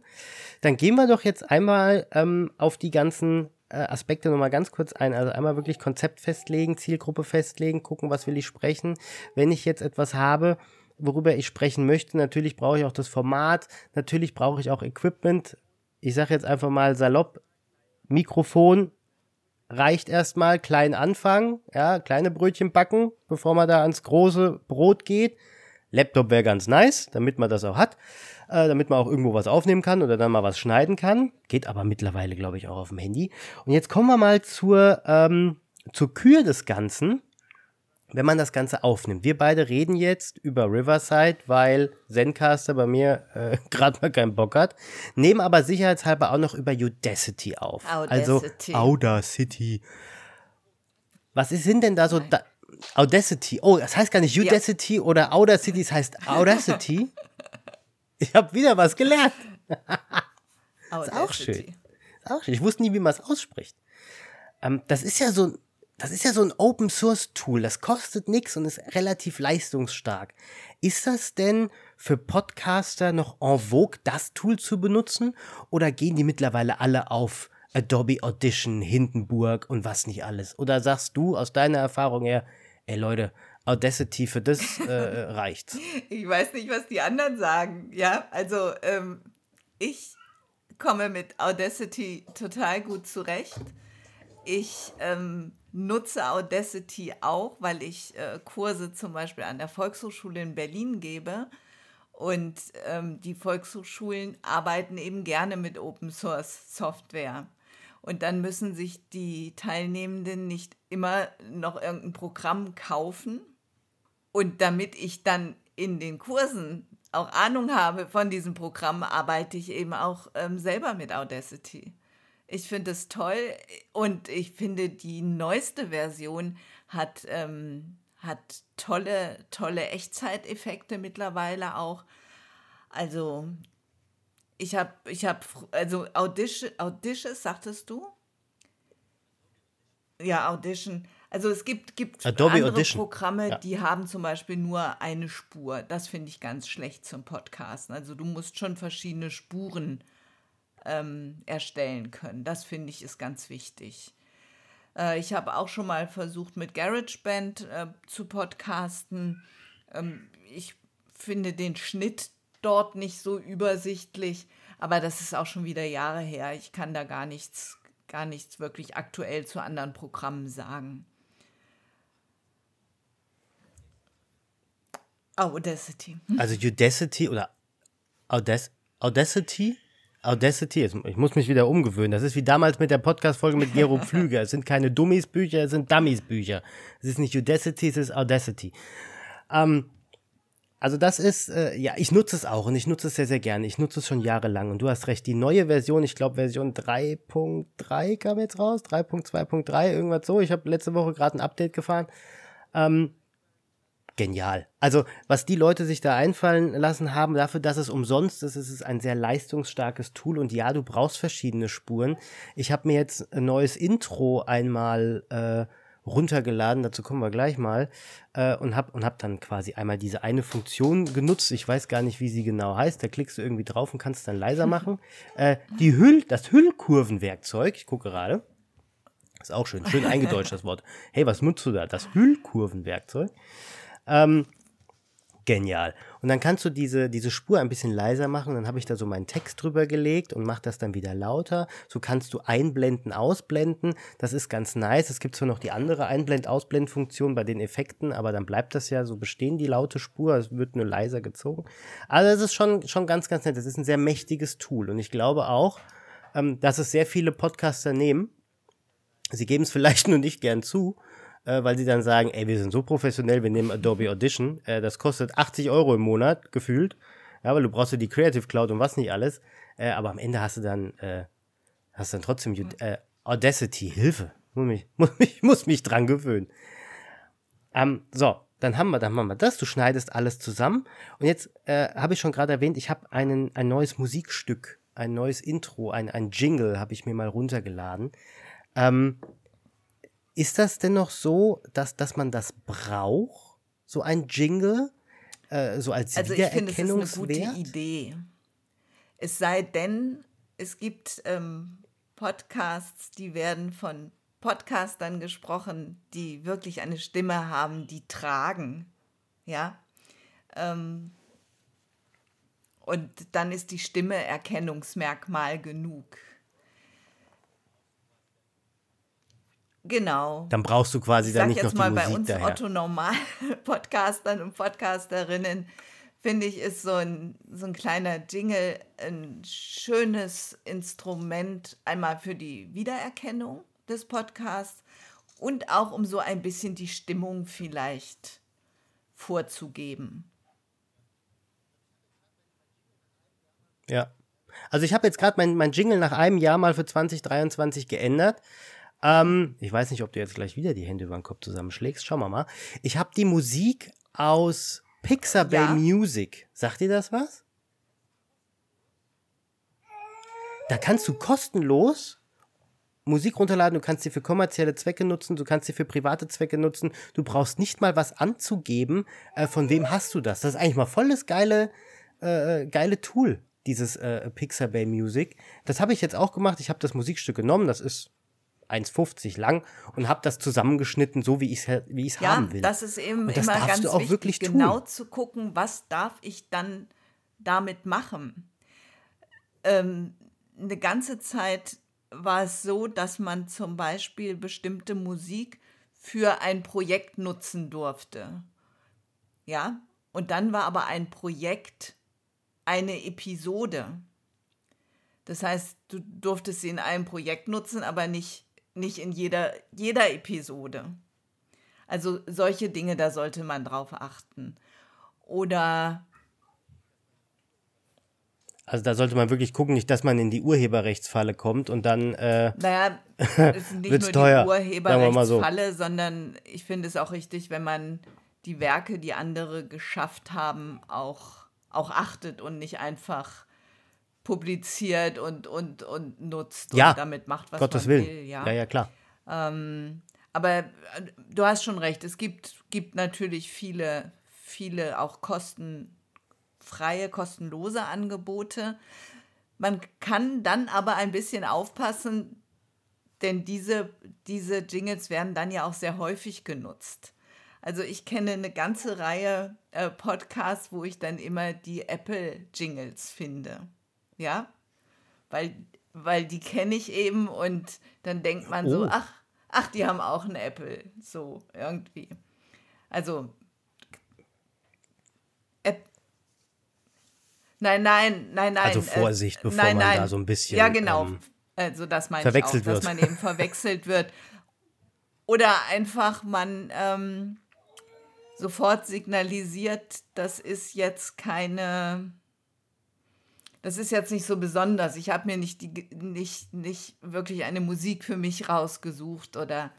Dann gehen wir doch jetzt einmal ähm, auf die ganzen Aspekte nochmal ganz kurz ein. Also einmal wirklich Konzept festlegen, Zielgruppe festlegen, gucken, was will ich sprechen. Wenn ich jetzt etwas habe, worüber ich sprechen möchte, natürlich brauche ich auch das Format, natürlich brauche ich auch Equipment. Ich sage jetzt einfach mal salopp, Mikrofon, reicht erstmal klein anfangen, ja, kleine Brötchen backen, bevor man da ans große Brot geht. Laptop wäre ganz nice, damit man das auch hat, äh, damit man auch irgendwo was aufnehmen kann oder dann mal was schneiden kann. Geht aber mittlerweile, glaube ich, auch auf dem Handy. Und jetzt kommen wir mal zur, ähm, zur Kür des Ganzen wenn man das Ganze aufnimmt. Wir beide reden jetzt über Riverside, weil Zencaster bei mir äh, *laughs* gerade mal keinen Bock hat, nehmen aber sicherheitshalber auch noch über Udacity auf. Audacity. Also Audacity. Was sind denn da so da Audacity? Oh, das heißt gar nicht Udacity ja. oder Audacity, es heißt Audacity. ich habe wieder was gelernt. ist auch schön. Ist auch schön. Ich wusste nie, wie man es ausspricht. Ähm, das ist ja so das ist ja so ein Open Source Tool, das kostet nichts und ist relativ leistungsstark. Ist das denn für Podcaster noch en vogue, das Tool zu benutzen? Oder gehen die mittlerweile alle auf Adobe Audition, Hindenburg und was nicht alles? Oder sagst du aus deiner Erfahrung her, ey Leute, Audacity für das äh, *laughs* reicht? Ich weiß nicht, was die anderen sagen. Ja, also ähm, ich komme mit Audacity total gut zurecht. Ich ähm, nutze Audacity auch, weil ich äh, Kurse zum Beispiel an der Volkshochschule in Berlin gebe. Und ähm, die Volkshochschulen arbeiten eben gerne mit Open Source Software. Und dann müssen sich die Teilnehmenden nicht immer noch irgendein Programm kaufen. Und damit ich dann in den Kursen auch Ahnung habe von diesem Programm, arbeite ich eben auch ähm, selber mit Audacity. Ich finde es toll und ich finde, die neueste Version hat, ähm, hat tolle, tolle Echtzeiteffekte mittlerweile auch. Also, ich habe, ich habe, also Audition, Audition, sagtest du? Ja, Audition. Also es gibt, gibt Adobe andere Audition. Programme, ja. die haben zum Beispiel nur eine Spur. Das finde ich ganz schlecht zum Podcasten. Also du musst schon verschiedene Spuren ähm, erstellen können. Das finde ich ist ganz wichtig. Äh, ich habe auch schon mal versucht, mit GarageBand äh, zu podcasten. Ähm, ich finde den Schnitt dort nicht so übersichtlich, aber das ist auch schon wieder Jahre her. Ich kann da gar nichts, gar nichts wirklich aktuell zu anderen Programmen sagen. Audacity. *laughs* Also Udacity oder Audac Audacity Audacity, ich muss mich wieder umgewöhnen. Das ist wie damals mit der Podcast-Folge mit Gero *laughs* Pflüger. Es sind keine Dummies-Bücher, es sind Dummies-Bücher. Es ist nicht Udacity, es ist Audacity. Ähm, also das ist, äh, ja, ich nutze es auch und ich nutze es sehr, sehr gerne. Ich nutze es schon jahrelang und du hast recht, die neue Version, ich glaube Version 3.3 kam jetzt raus, 3.2.3, irgendwas so. Ich habe letzte Woche gerade ein Update gefahren. Ähm, genial. Also, was die Leute sich da einfallen lassen haben, dafür, dass es umsonst ist, ist es ein sehr leistungsstarkes Tool und ja, du brauchst verschiedene Spuren. Ich habe mir jetzt ein neues Intro einmal äh, runtergeladen, dazu kommen wir gleich mal, äh, und habe und hab dann quasi einmal diese eine Funktion genutzt. Ich weiß gar nicht, wie sie genau heißt. Da klickst du irgendwie drauf und kannst dann leiser machen. *laughs* äh, die Hüll, das Hüllkurvenwerkzeug, ich gucke gerade. Ist auch schön, schön eingedeutscht das Wort. *laughs* Hey, was nutzt du da? Das Hüllkurvenwerkzeug. Ähm, genial. Und dann kannst du diese, diese Spur ein bisschen leiser machen. Dann habe ich da so meinen Text drüber gelegt und mache das dann wieder lauter. So kannst du einblenden, ausblenden. Das ist ganz nice. Es gibt zwar noch die andere Einblend-Ausblend-Funktion bei den Effekten, aber dann bleibt das ja so bestehen, die laute Spur. Es wird nur leiser gezogen. Also das ist schon, schon ganz, ganz nett. Das ist ein sehr mächtiges Tool. Und ich glaube auch, ähm, dass es sehr viele Podcaster nehmen. Sie geben es *laughs* vielleicht nur nicht gern zu, äh, weil sie dann sagen, ey, wir sind so professionell, wir nehmen Adobe Audition, äh, das kostet 80 Euro im Monat, gefühlt, ja, weil du brauchst ja die Creative Cloud und was nicht alles, äh, aber am Ende hast du dann, äh, hast dann trotzdem äh, Audacity, Hilfe, muss mich, *laughs* muss mich, muss mich dran gewöhnen. Ähm, so, dann haben wir, dann machen wir das. Du schneidest alles zusammen. Und jetzt äh, habe ich schon gerade erwähnt, ich habe einen ein neues Musikstück, ein neues Intro, ein, ein Jingle habe ich mir mal runtergeladen. Ähm, ist das denn noch so, dass, dass man das braucht, so ein Jingle, äh, so als Also ich finde, es ist eine gute Idee. Es sei denn, es gibt ähm, Podcasts, die werden von Podcastern gesprochen, die wirklich eine Stimme haben, die tragen. Ja. Ähm, und dann ist die Stimme Erkennungsmerkmal genug. Genau. Dann brauchst du quasi ich dann sag nicht noch jetzt die mal Musik bei uns. Otto Normal *laughs* Podcastern und Podcasterinnen finde ich ist so ein so ein kleiner Jingle ein schönes Instrument einmal für die Wiedererkennung des Podcasts und auch um so ein bisschen die Stimmung vielleicht vorzugeben. Ja. Also ich habe jetzt gerade mein, mein Jingle nach einem Jahr mal für 2023 geändert. Ähm, ich weiß nicht, ob du jetzt gleich wieder die Hände über den Kopf zusammenschlägst. Schauen wir mal. Ich habe die Musik aus Pixabay Ja. Music. Sagt dir das was? Da kannst du kostenlos Musik runterladen, du kannst sie für kommerzielle Zwecke nutzen, du kannst sie für private Zwecke nutzen. Du brauchst nicht mal was anzugeben, äh, von wem hast du das. Das ist eigentlich mal voll das geile, äh, geile Tool, dieses äh, Pixabay Music. Das habe ich jetzt auch gemacht. Ich habe das Musikstück genommen, das ist 1,50 lang und habe das zusammengeschnitten, so wie ich es wie ich's Ja, haben will. das ist eben das immer ganz wichtig, genau zu gucken, was darf ich dann damit machen. Ähm, eine ganze Zeit war es so, dass man zum Beispiel bestimmte Musik für ein Projekt nutzen durfte. Ja, und dann war aber ein Projekt eine Episode. Das heißt, du durftest sie in einem Projekt nutzen, aber nicht, nicht in jeder, jeder Episode. Also solche Dinge, da sollte man drauf achten. Oder Also da sollte man wirklich gucken, nicht, dass man in die Urheberrechtsfalle kommt und dann äh, Naja, es *laughs* ist nicht nur teuer, die wir mal so. Urheberrechtsfalle, sondern ich finde es auch richtig, wenn man die Werke, die andere geschafft haben, auch, auch achtet und nicht einfach publiziert und, und, und nutzt Ja, und damit macht, was Gottes man Willen. will. Ja. ja, ja, klar. Aber äh, du hast schon recht, es gibt, gibt natürlich viele, viele auch kostenfreie, kostenlose Angebote. Man kann dann aber ein bisschen aufpassen, denn diese, diese Jingles werden dann ja auch sehr häufig genutzt. Also ich kenne eine ganze Reihe äh, Podcasts, wo ich dann immer die Apple-Jingles finde. Ja, weil, weil die kenne ich eben und dann denkt man so, Oh. ach, ach, die haben auch ein Apple, so irgendwie. Also, App. Nein, nein, nein, nein. Also äh, Vorsicht, bevor nein, man nein. da so ein bisschen, Ja, genau. ähm, also, das meine verwechselt ich auch, dass wird. man eben *laughs* verwechselt wird. Oder einfach man ähm, sofort signalisiert, das ist jetzt keine, das ist jetzt nicht so besonders. Ich habe mir nicht, die, nicht, nicht wirklich eine Musik für mich rausgesucht oder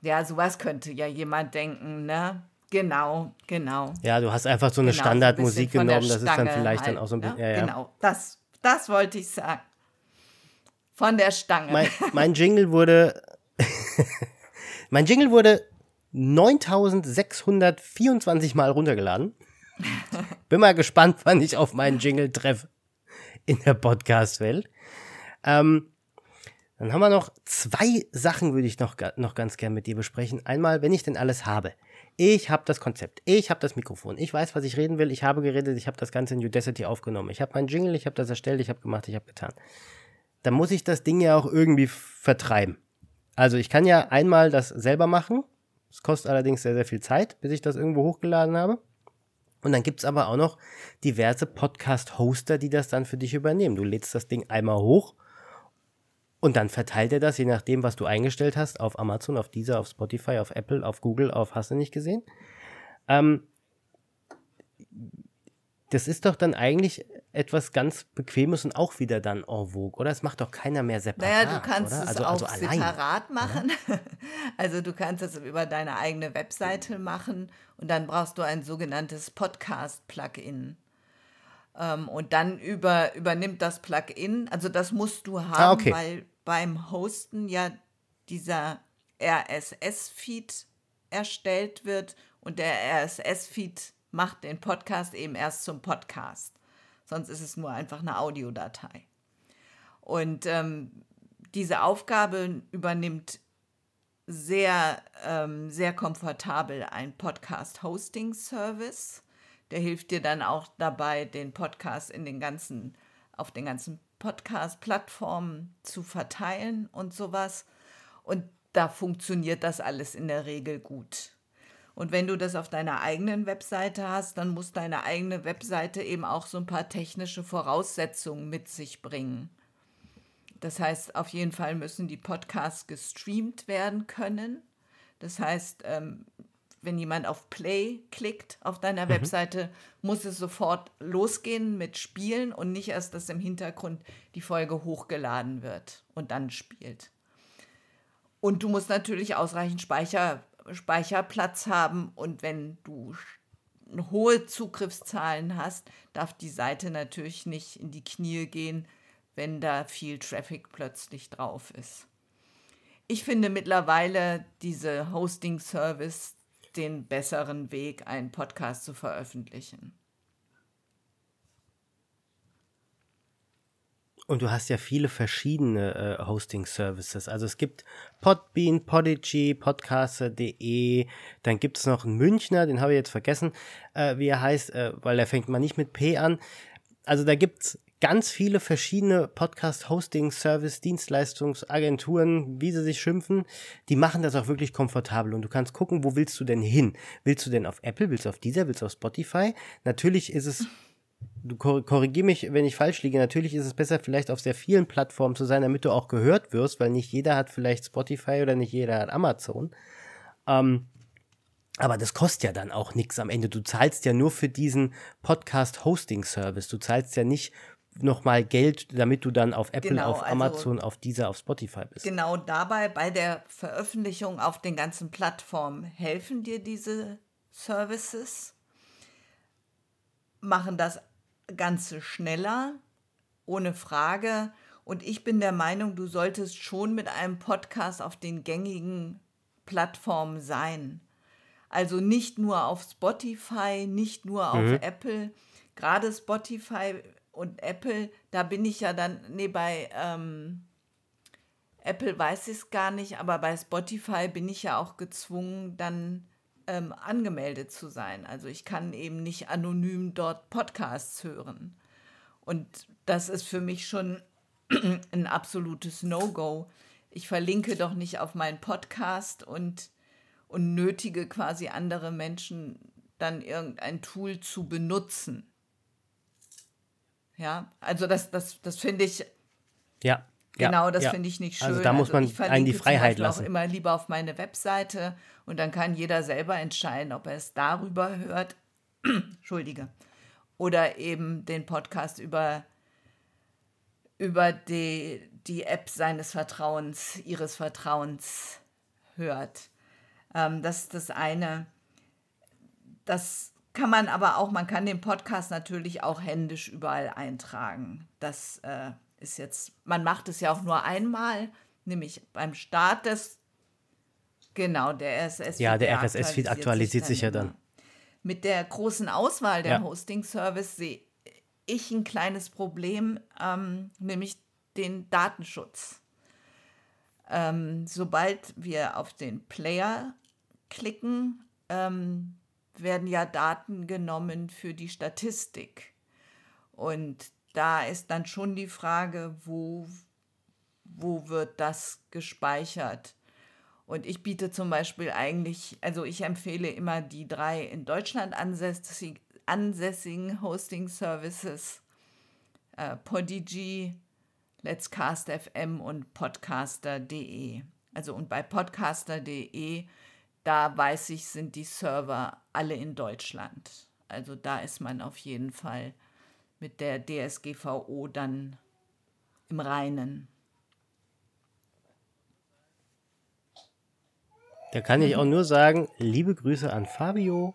ja, sowas könnte ja jemand denken, ne? Genau, genau. Ja, du hast einfach so eine Genau, so ein Standardmusik bisschen der genommen, das ist dann vielleicht dann halt, auch so ein bisschen. ne? Ja, ja. Genau, das, das wollte ich sagen. Von der Stange. Mein, *laughs* mein Jingle wurde. *laughs* mein Jingle wurde 9624 Mal runtergeladen. Bin mal gespannt, wann ich auf meinen Jingle treffe in der Podcast-Welt. Ähm, dann haben wir noch zwei Sachen, würde ich noch, noch ganz gern mit dir besprechen. Einmal, wenn ich denn alles habe. Ich habe das Konzept, ich habe das Mikrofon, ich weiß, was ich reden will, ich habe geredet, ich habe das Ganze in Udacity aufgenommen, ich habe meinen Jingle, ich habe das erstellt, ich habe gemacht, ich habe getan. Dann muss ich das Ding ja auch irgendwie vertreiben. Also ich kann ja einmal das selber machen. Es kostet allerdings sehr, sehr viel Zeit, bis ich das irgendwo hochgeladen habe. Und dann gibt's aber auch noch diverse Podcast-Hoster, die das dann für dich übernehmen. Du lädst das Ding einmal hoch und dann verteilt er das, je nachdem, was du eingestellt hast, auf Amazon, auf Deezer, auf Spotify, auf Apple, auf Google, auf hast du nicht gesehen. Ähm, das ist doch dann eigentlich etwas ganz Bequemes und auch wieder dann en vogue, oder? Es macht doch keiner mehr separat, Naja, du kannst oder? es also, auch also allein. separat machen. *laughs* Also du kannst es über deine eigene Webseite machen und dann brauchst du ein sogenanntes Podcast-Plugin. Ähm, und dann über, übernimmt das Plugin, also das musst du haben, Ah, okay. weil beim Hosten ja dieser RSS-Feed erstellt wird und der RSS-Feed macht den Podcast eben erst zum Podcast. Sonst ist es nur einfach eine Audiodatei. Und ähm, diese Aufgabe übernimmt sehr, ähm, sehr komfortabel ein Podcast-Hosting-Service. Der hilft dir dann auch dabei, den Podcast in den ganzen, auf den ganzen Podcast-Plattformen zu verteilen und sowas. Und da funktioniert das alles in der Regel gut. Und wenn du das auf deiner eigenen Webseite hast, dann muss deine eigene Webseite eben auch so ein paar technische Voraussetzungen mit sich bringen. Das heißt, auf jeden Fall müssen die Podcasts gestreamt werden können. Das heißt, ähm, wenn jemand auf Play klickt auf deiner mhm. Webseite, muss es sofort losgehen mit Spielen und nicht erst, dass im Hintergrund die Folge hochgeladen wird und dann spielt. Und du musst natürlich ausreichend Speicher, Speicherplatz haben und wenn du hohe Zugriffszahlen hast, darf die Seite natürlich nicht in die Knie gehen, wenn da viel Traffic plötzlich drauf ist. Ich finde mittlerweile diese Hosting-Service den besseren Weg, einen Podcast zu veröffentlichen. Und du hast ja viele verschiedene äh, Hosting-Services. Also es gibt Podbean, Podigy, Podcaster.de, dann gibt es noch einen Münchner, den habe ich jetzt vergessen, äh, wie er heißt, äh, weil er fängt mal nicht mit P an. Also da gibt es ganz viele verschiedene Podcast-Hosting-Service, Dienstleistungsagenturen, wie sie sich schimpfen, die machen das auch wirklich komfortabel und du kannst gucken, wo willst du denn hin? Willst du denn auf Apple, willst du auf dieser, willst du auf Spotify? Natürlich ist es du korrigier mich, wenn ich falsch liege. Natürlich ist es besser, vielleicht auf sehr vielen Plattformen zu sein, damit du auch gehört wirst, weil nicht jeder hat vielleicht Spotify oder nicht jeder hat Amazon. Ähm, aber das kostet ja dann auch nichts am Ende. Du zahlst ja nur für diesen Podcast-Hosting-Service. Du zahlst ja nicht nochmal Geld, damit du dann auf Apple, genau, auf also Amazon, also auf dieser, auf Spotify bist. Genau dabei, bei der Veröffentlichung auf den ganzen Plattformen helfen dir diese Services, machen das Ganze schneller, ohne Frage. Und ich bin der Meinung, du solltest schon mit einem Podcast auf den gängigen Plattformen sein. Also nicht nur auf Spotify, nicht nur auf mhm. Apple. Gerade Spotify und Apple, da bin ich ja dann, nee, bei ähm, Apple weiß ich es gar nicht, aber bei Spotify bin ich ja auch gezwungen, dann ähm, angemeldet zu sein. Also ich kann eben nicht anonym dort Podcasts hören. Und das ist für mich schon *clears throat* ein absolutes No-Go. Ich verlinke doch nicht auf meinen Podcast und, und nötige quasi andere Menschen dann irgendein Tool zu benutzen. Ja, also das, das, das finde ich. Ja. Genau, das ja. finde ich nicht schön. Also da muss man also einen die Freiheit lassen. auch immer lieber auf meine Webseite und dann kann jeder selber entscheiden, ob er es darüber hört, *clears throat* Entschuldige, oder eben den Podcast über, über die, die App seines Vertrauens, ihres Vertrauens hört. Ähm, das ist das eine. Das kann man aber auch, man kann den Podcast natürlich auch händisch überall eintragen. Das äh, ist jetzt, man macht es ja auch nur einmal, nämlich beim Start des, genau, der RSS-Feed. Ja, der RSS-Feed aktualisiert sich, ja dann. Mit der großen Auswahl der ja. Hosting-Service sehe ich ein kleines Problem, ähm, nämlich den Datenschutz. Ähm, sobald wir auf den Player klicken, ähm, werden ja Daten genommen für die Statistik. Und da ist dann schon die Frage, wo, wo wird das gespeichert? Und ich biete zum Beispiel eigentlich, also ich empfehle immer die drei in Deutschland ansässig, ansässigen Hosting Services, äh, Podigy, Let's Cast FM und Podcaster.de. Also und bei Podcaster.de da weiß ich, sind die Server alle in Deutschland. Also da ist man auf jeden Fall mit der DSGVO dann im Reinen. Da kann ich auch nur sagen, liebe Grüße an Fabio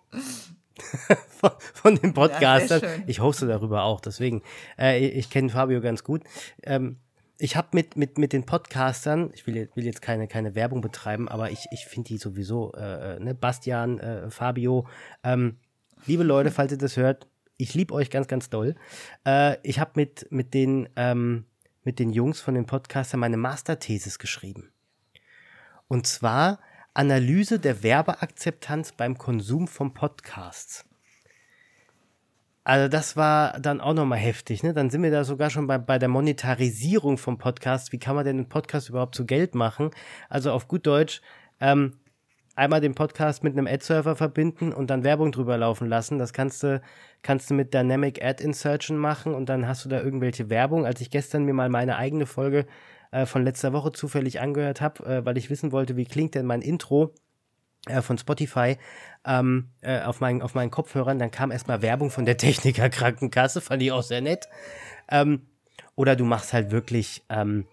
*laughs* von, von dem Podcastern. Ja, ich hoste darüber auch, deswegen, äh, ich kenne Fabio ganz gut. Ähm, ich habe mit, mit, mit den Podcastern, ich will, will jetzt keine, keine Werbung betreiben, aber ich, ich finde die sowieso, äh, äh, ne, Bastian, äh, Fabio, ähm, liebe Leute, falls ihr das hört, ich liebe euch ganz, ganz doll. Äh, ich habe mit, mit, den, ähm, mit den Jungs von den Podcastern meine Masterthesis geschrieben. Und zwar Analyse der Werbeakzeptanz beim Konsum von Podcasts. Also das war dann auch nochmal heftig, ne? Dann sind wir da sogar schon bei, bei der Monetarisierung vom Podcast. Wie kann man denn einen Podcast überhaupt zu Geld machen? Also auf gut Deutsch, ähm, einmal den Podcast mit einem Ad-Server verbinden und dann Werbung drüber laufen lassen. Das kannst du, kannst du mit Dynamic Ad Insertion machen und dann hast du da irgendwelche Werbung. Als ich gestern mir mal meine eigene Folge äh, von letzter Woche zufällig angehört habe, äh, weil ich wissen wollte, wie klingt denn mein Intro äh, von Spotify ähm, äh, auf, meinen, auf meinen Kopfhörern, dann kam erstmal Werbung von der Techniker Krankenkasse, fand ich auch sehr nett. Ähm, oder du machst halt wirklich ähm,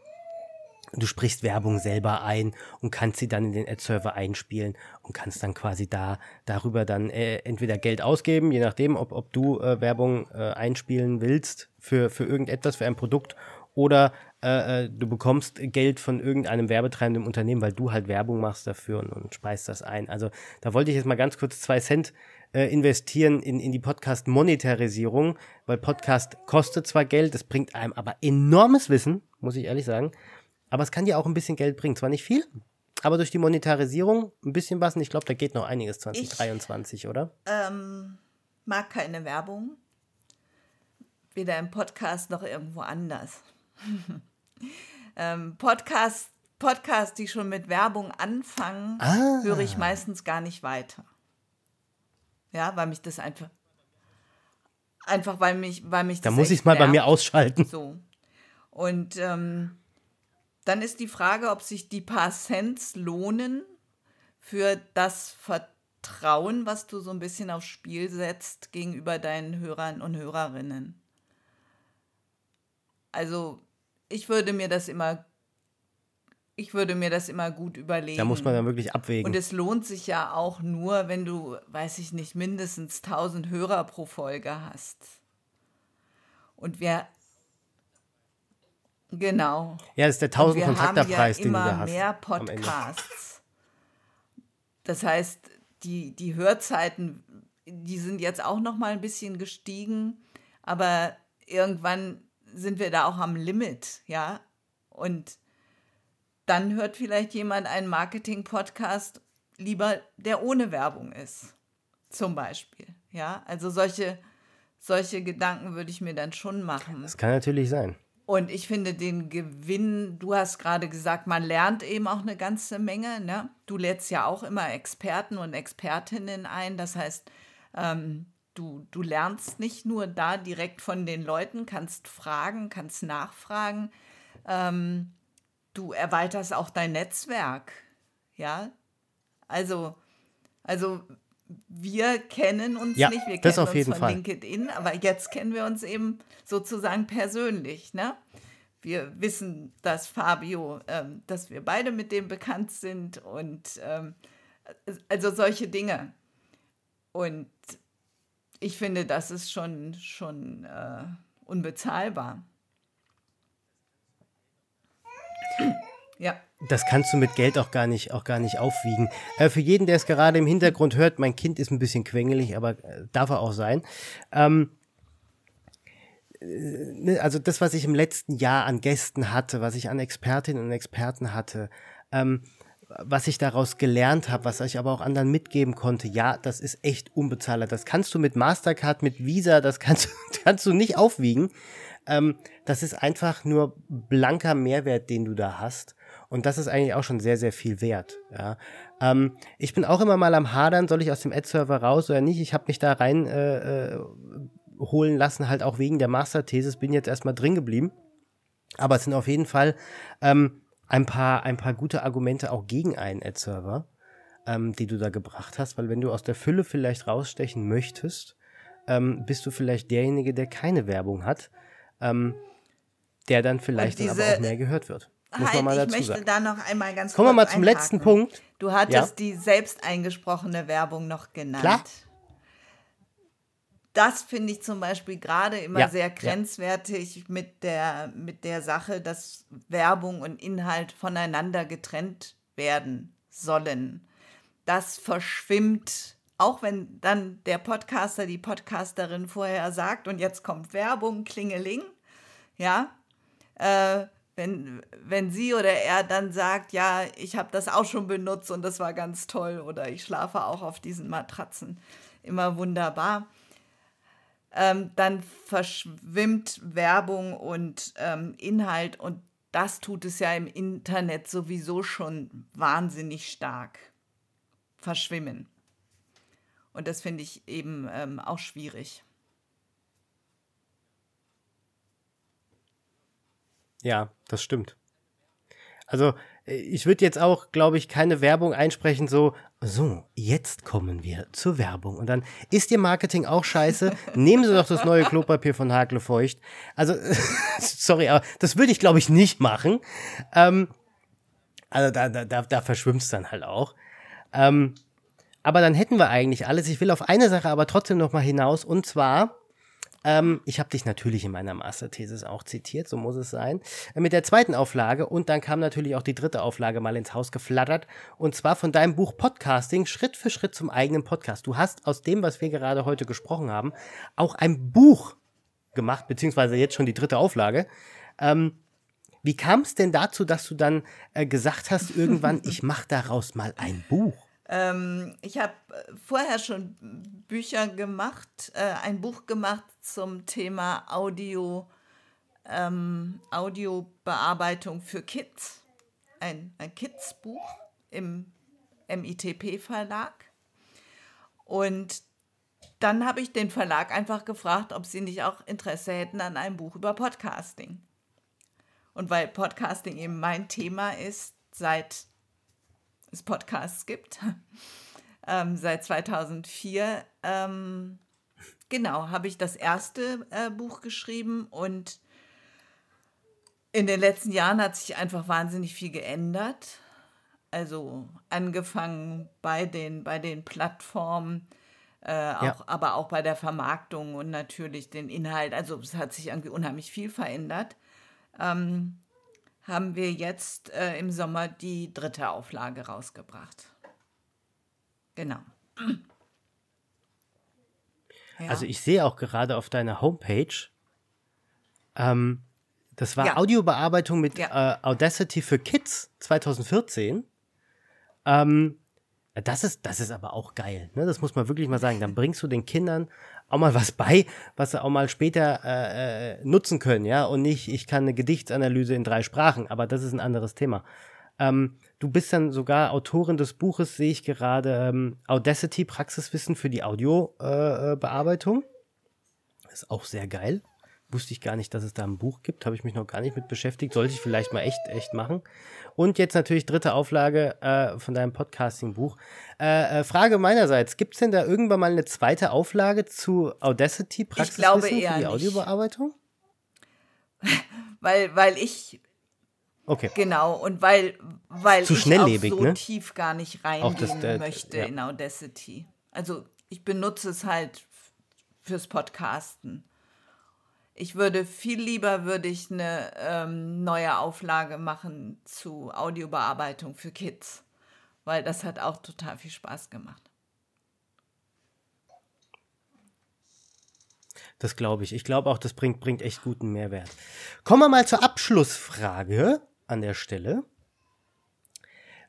du sprichst Werbung selber ein und kannst sie dann in den Ad-Server einspielen und kannst dann quasi da darüber dann äh, entweder Geld ausgeben, je nachdem, ob, ob du äh, Werbung äh, einspielen willst für, für irgendetwas, für ein Produkt oder äh, äh, du bekommst Geld von irgendeinem werbetreibenden Unternehmen, weil du halt Werbung machst dafür und, und speist das ein. Also da wollte ich jetzt mal ganz kurz zwei Cent äh, investieren in, in die Podcast-Monetarisierung, weil Podcast kostet zwar Geld, das bringt einem aber enormes Wissen, muss ich ehrlich sagen. Aber es kann dir auch ein bisschen Geld bringen. Zwar nicht viel, aber durch die Monetarisierung ein bisschen was. Und ich glaube, da geht noch einiges 2023, ich, oder? Ähm, mag keine Werbung. Weder im Podcast noch irgendwo anders. *laughs* ähm, Podcast, Podcasts, die schon mit Werbung anfangen, ah. höre ich meistens gar nicht weiter. Ja, weil mich das einfach. Einfach weil mich, weil mich Da muss ich es mal bei mir ausschalten. So. Und ähm, dann ist die Frage, ob sich die paar Cents lohnen für das Vertrauen, was du so ein bisschen aufs Spiel setzt gegenüber deinen Hörern und Hörerinnen. Also ich würde mir das immer, ich würde mir das immer gut überlegen. Da muss man dann wirklich abwägen. Und es lohnt sich ja auch nur, wenn du, weiß ich nicht, mindestens 1000 Hörer pro Folge hast. Und wir Genau. Ja, das ist der 1000 Kontakterpreis, ja den du da hast. mehr Podcasts. Das heißt, die, die Hörzeiten, die sind jetzt auch noch mal ein bisschen gestiegen, aber irgendwann sind wir da auch am Limit, ja? Und dann hört vielleicht jemand einen Marketing-Podcast lieber, der ohne Werbung ist, zum Beispiel, ja? Also solche, solche Gedanken würde ich mir dann schon machen. Das kann natürlich sein. Und ich finde den Gewinn, du hast gerade gesagt, man lernt eben auch eine ganze Menge. Ne? Du lädst ja auch immer Experten und Expertinnen ein. Das heißt, ähm, du, du lernst nicht nur da direkt von den Leuten, kannst fragen, kannst nachfragen. Ähm, du erweiterst auch dein Netzwerk. Ja, also, also wir kennen uns ja, nicht, wir kennen uns von Fall. LinkedIn, aber jetzt kennen wir uns eben sozusagen persönlich. Ne? Wir wissen, dass Fabio, ähm, dass wir beide mit dem bekannt sind und ähm, also solche Dinge. Und ich finde, das ist schon, schon äh, unbezahlbar. Ja. Das kannst du mit Geld auch gar nicht, auch gar nicht aufwiegen. Äh, für jeden, der es gerade im Hintergrund hört, mein Kind ist ein bisschen quengelig, aber äh, darf er auch sein. Ähm, äh, ne, also das, was ich im letzten Jahr an Gästen hatte, was ich an Expertinnen und Experten hatte, ähm, was ich daraus gelernt habe, was ich aber auch anderen mitgeben konnte, ja, das ist echt unbezahlbar. Das kannst du mit Mastercard, mit Visa, das kannst, *laughs* kannst du nicht aufwiegen. Ähm, das ist einfach nur blanker Mehrwert, den du da hast. Und das ist eigentlich auch schon sehr, sehr viel wert. Ja. Ähm, ich bin auch immer mal am Hadern, soll ich aus dem Ad-Server raus oder nicht? Ich habe mich da rein äh, äh, holen lassen, halt auch wegen der Master-Thesis, bin jetzt erstmal drin geblieben. Aber es sind auf jeden Fall ähm, ein, paar, ein paar gute Argumente auch gegen einen Ad-Server, ähm, die du da gebracht hast, weil wenn du aus der Fülle vielleicht rausstechen möchtest, ähm, bist du vielleicht derjenige, der keine Werbung hat, ähm, der dann vielleicht dann aber auch mehr gehört wird. Muss halt, mal dazu ich möchte sagen. da noch einmal ganz Kommen kurz wir mal zum einhaken. letzten Punkt. Du hattest ja. die selbst eingesprochene Werbung noch genannt. Klar. Das finde ich zum Beispiel gerade immer ja. sehr grenzwertig ja. mit, der, mit der Sache, dass Werbung und Inhalt voneinander getrennt werden sollen. Das verschwimmt, auch wenn dann der Podcaster, die Podcasterin vorher sagt, und jetzt kommt Werbung, Klingeling, ja, äh, wenn, wenn sie oder er dann sagt, ja, ich habe das auch schon benutzt und das war ganz toll oder ich schlafe auch auf diesen Matratzen, immer wunderbar. ähm, dann verschwimmt Werbung und ähm, Inhalt und das tut es ja im Internet sowieso schon wahnsinnig stark verschwimmen. Und das finde ich eben ähm, auch schwierig. Ja, das stimmt. Also ich würde jetzt auch, glaube ich, keine Werbung einsprechen, so, so, jetzt kommen wir zur Werbung. Und dann ist Ihr Marketing auch scheiße. *laughs* Nehmen Sie doch das neue Klopapier von Hakelfeucht. Also, *laughs* sorry, aber das würde ich, glaube ich, nicht machen. Ähm, also da, da, da, da verschwimmt es dann halt auch. Ähm, aber dann hätten wir eigentlich alles. Ich will auf eine Sache aber trotzdem noch mal hinaus. Und zwar ähm, ich habe dich natürlich in meiner Masterthesis auch zitiert, so muss es sein. Äh, mit der zweiten Auflage und dann kam natürlich auch die dritte Auflage mal ins Haus geflattert. Und zwar von deinem Buch Podcasting, Schritt für Schritt zum eigenen Podcast. Du hast aus dem, was wir gerade heute gesprochen haben, auch ein Buch gemacht, beziehungsweise jetzt schon die dritte Auflage. Ähm, wie kam es denn dazu, dass du dann äh, gesagt hast, *laughs* irgendwann, ich mache daraus mal ein Buch? Ähm, ich habe äh, vorher schon Bücher gemacht, äh, ein Buch gemacht zum Thema Audio, ähm, Audiobearbeitung für Kids, ein, ein Kids-Buch im MITP-Verlag. Und dann habe ich den Verlag einfach gefragt, ob sie nicht auch Interesse hätten an einem Buch über Podcasting. Und weil Podcasting eben mein Thema ist, seit es Podcasts gibt, *laughs* ähm, seit 2004. Ähm, genau, habe ich das erste äh, Buch geschrieben und in den letzten Jahren hat sich einfach wahnsinnig viel geändert. Also angefangen bei den, bei den Plattformen, äh, auch, ja. aber auch bei der Vermarktung und natürlich den Inhalt. Also es hat sich irgendwie unheimlich viel verändert. Ähm, haben wir jetzt äh, im Sommer die dritte Auflage rausgebracht. Genau. *clears throat* Ja. Also ich sehe auch gerade auf deiner Homepage, ähm, das war ja. Audiobearbeitung mit ja. äh, Audacity für Kids 2014. Ähm, das ist, das ist aber auch geil. Ne? Das muss man wirklich mal sagen. Dann *laughs* bringst du den Kindern auch mal was bei, was sie auch mal später äh, äh, nutzen können, ja. Und nicht, ich kann eine Gedichtsanalyse in drei Sprachen, aber das ist ein anderes Thema. Ähm, du bist dann sogar Autorin des Buches, sehe ich gerade, ähm, Audacity Praxiswissen für die Audiobearbeitung. Äh, ist auch sehr geil. Wusste ich gar nicht, dass es da ein Buch gibt. Habe ich mich noch gar nicht mit beschäftigt. Sollte ich vielleicht mal echt, echt machen. Und jetzt natürlich dritte Auflage äh, von deinem Podcasting-Buch. Äh, äh, Frage meinerseits: Gibt es denn da irgendwann mal eine zweite Auflage zu Audacity Praxiswissen ich glaube eher für die Audiobearbeitung? *laughs* weil, weil ich Okay. Genau, und weil, weil Zu ich auch so ne? tief gar nicht reingehen das, äh, möchte ja. in Audacity. Also ich benutze es halt fürs Podcasten. Ich würde viel lieber würde ich eine ähm, neue Auflage machen zu Audiobearbeitung für Kids, weil das hat auch total viel Spaß gemacht. Das glaube ich. Ich glaube auch, das bringt, bringt echt guten Mehrwert. Kommen wir mal zur Abschlussfrage an der Stelle.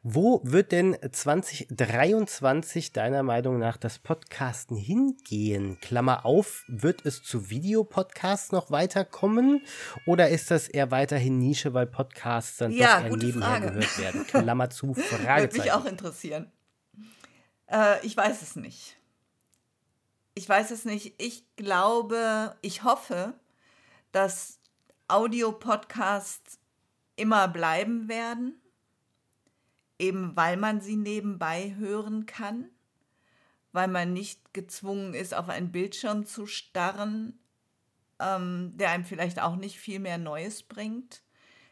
Wo wird denn 2023 deiner Meinung nach das Podcasten hingehen? Klammer auf, wird es zu Videopodcasts noch weiterkommen oder ist das eher weiterhin Nische, weil Podcasts dann ja, doch eher nebenher Frage. gehört *laughs* werden? Klammer zu, Fragezeichen. Würde mich auch interessieren. Äh, ich weiß es nicht. Ich weiß es nicht. Ich glaube, ich hoffe, dass Audiopodcasts immer bleiben werden eben weil man sie nebenbei hören kann, weil man nicht gezwungen ist, auf einen Bildschirm zu starren, ähm, der einem vielleicht auch nicht viel mehr Neues bringt.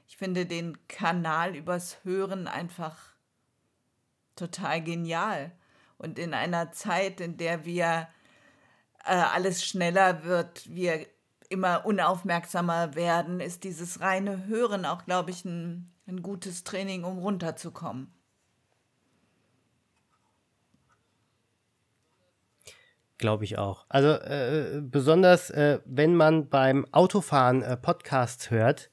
Ich finde den Kanal übers Hören einfach total genial. Und in einer Zeit, in der wir äh, alles schneller wird, wir immer unaufmerksamer werden, ist dieses reine Hören auch, glaube ich, ein, ein gutes Training, um runterzukommen. Glaube ich auch. Also äh, besonders, äh, wenn man beim Autofahren äh, Podcasts hört,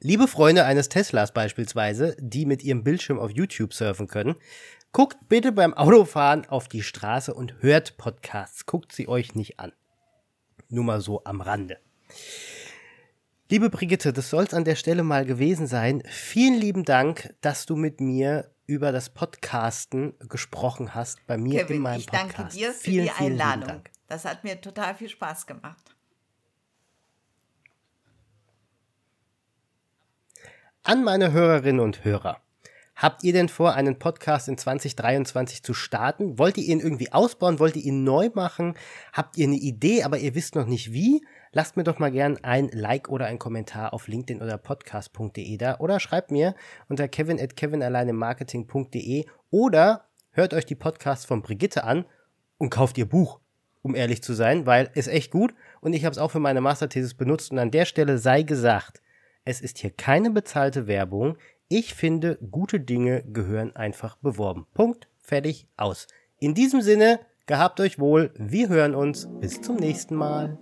liebe Freunde eines Teslas beispielsweise, die mit ihrem Bildschirm auf YouTube surfen können, guckt bitte beim Autofahren auf die Straße und hört Podcasts. Guckt sie euch nicht an. Nur mal so am Rande. Liebe Brigitte, das soll es an der Stelle mal gewesen sein. Vielen lieben Dank, dass du mit mir über das Podcasten gesprochen hast bei mir Kevin, in meinem ich Podcast. danke dir für vielen, die Einladung. Das hat mir total viel Spaß gemacht. An meine Hörerinnen und Hörer. Habt ihr denn vor, einen Podcast in 2023 zu starten? Wollt ihr ihn irgendwie ausbauen? Wollt ihr ihn neu machen? Habt ihr eine Idee, aber ihr wisst noch nicht wie? Lasst mir doch mal gern ein Like oder ein Kommentar auf LinkedIn oder podcast.de da oder schreibt mir unter kevin at kevinalleinemarketing.de oder hört euch die Podcasts von Brigitte an und kauft ihr Buch, um ehrlich zu sein, weil es echt gut und ich habe es auch für meine Masterthesis benutzt und an der Stelle sei gesagt, es ist hier keine bezahlte Werbung. Ich finde, gute Dinge gehören einfach beworben. Punkt, fertig, aus. In diesem Sinne, gehabt euch wohl, wir hören uns, bis zum nächsten Mal.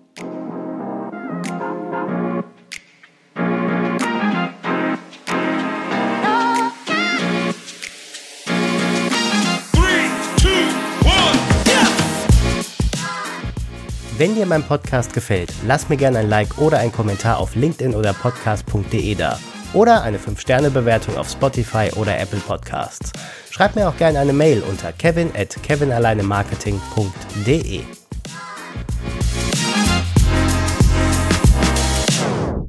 Wenn dir mein Podcast gefällt, lass mir gerne ein Like oder ein Kommentar auf LinkedIn oder podcast.de da. Oder eine 5-Sterne-Bewertung auf Spotify oder Apple Podcasts. Schreib mir auch gerne eine Mail unter kevin at kevinalleinemarketing.de.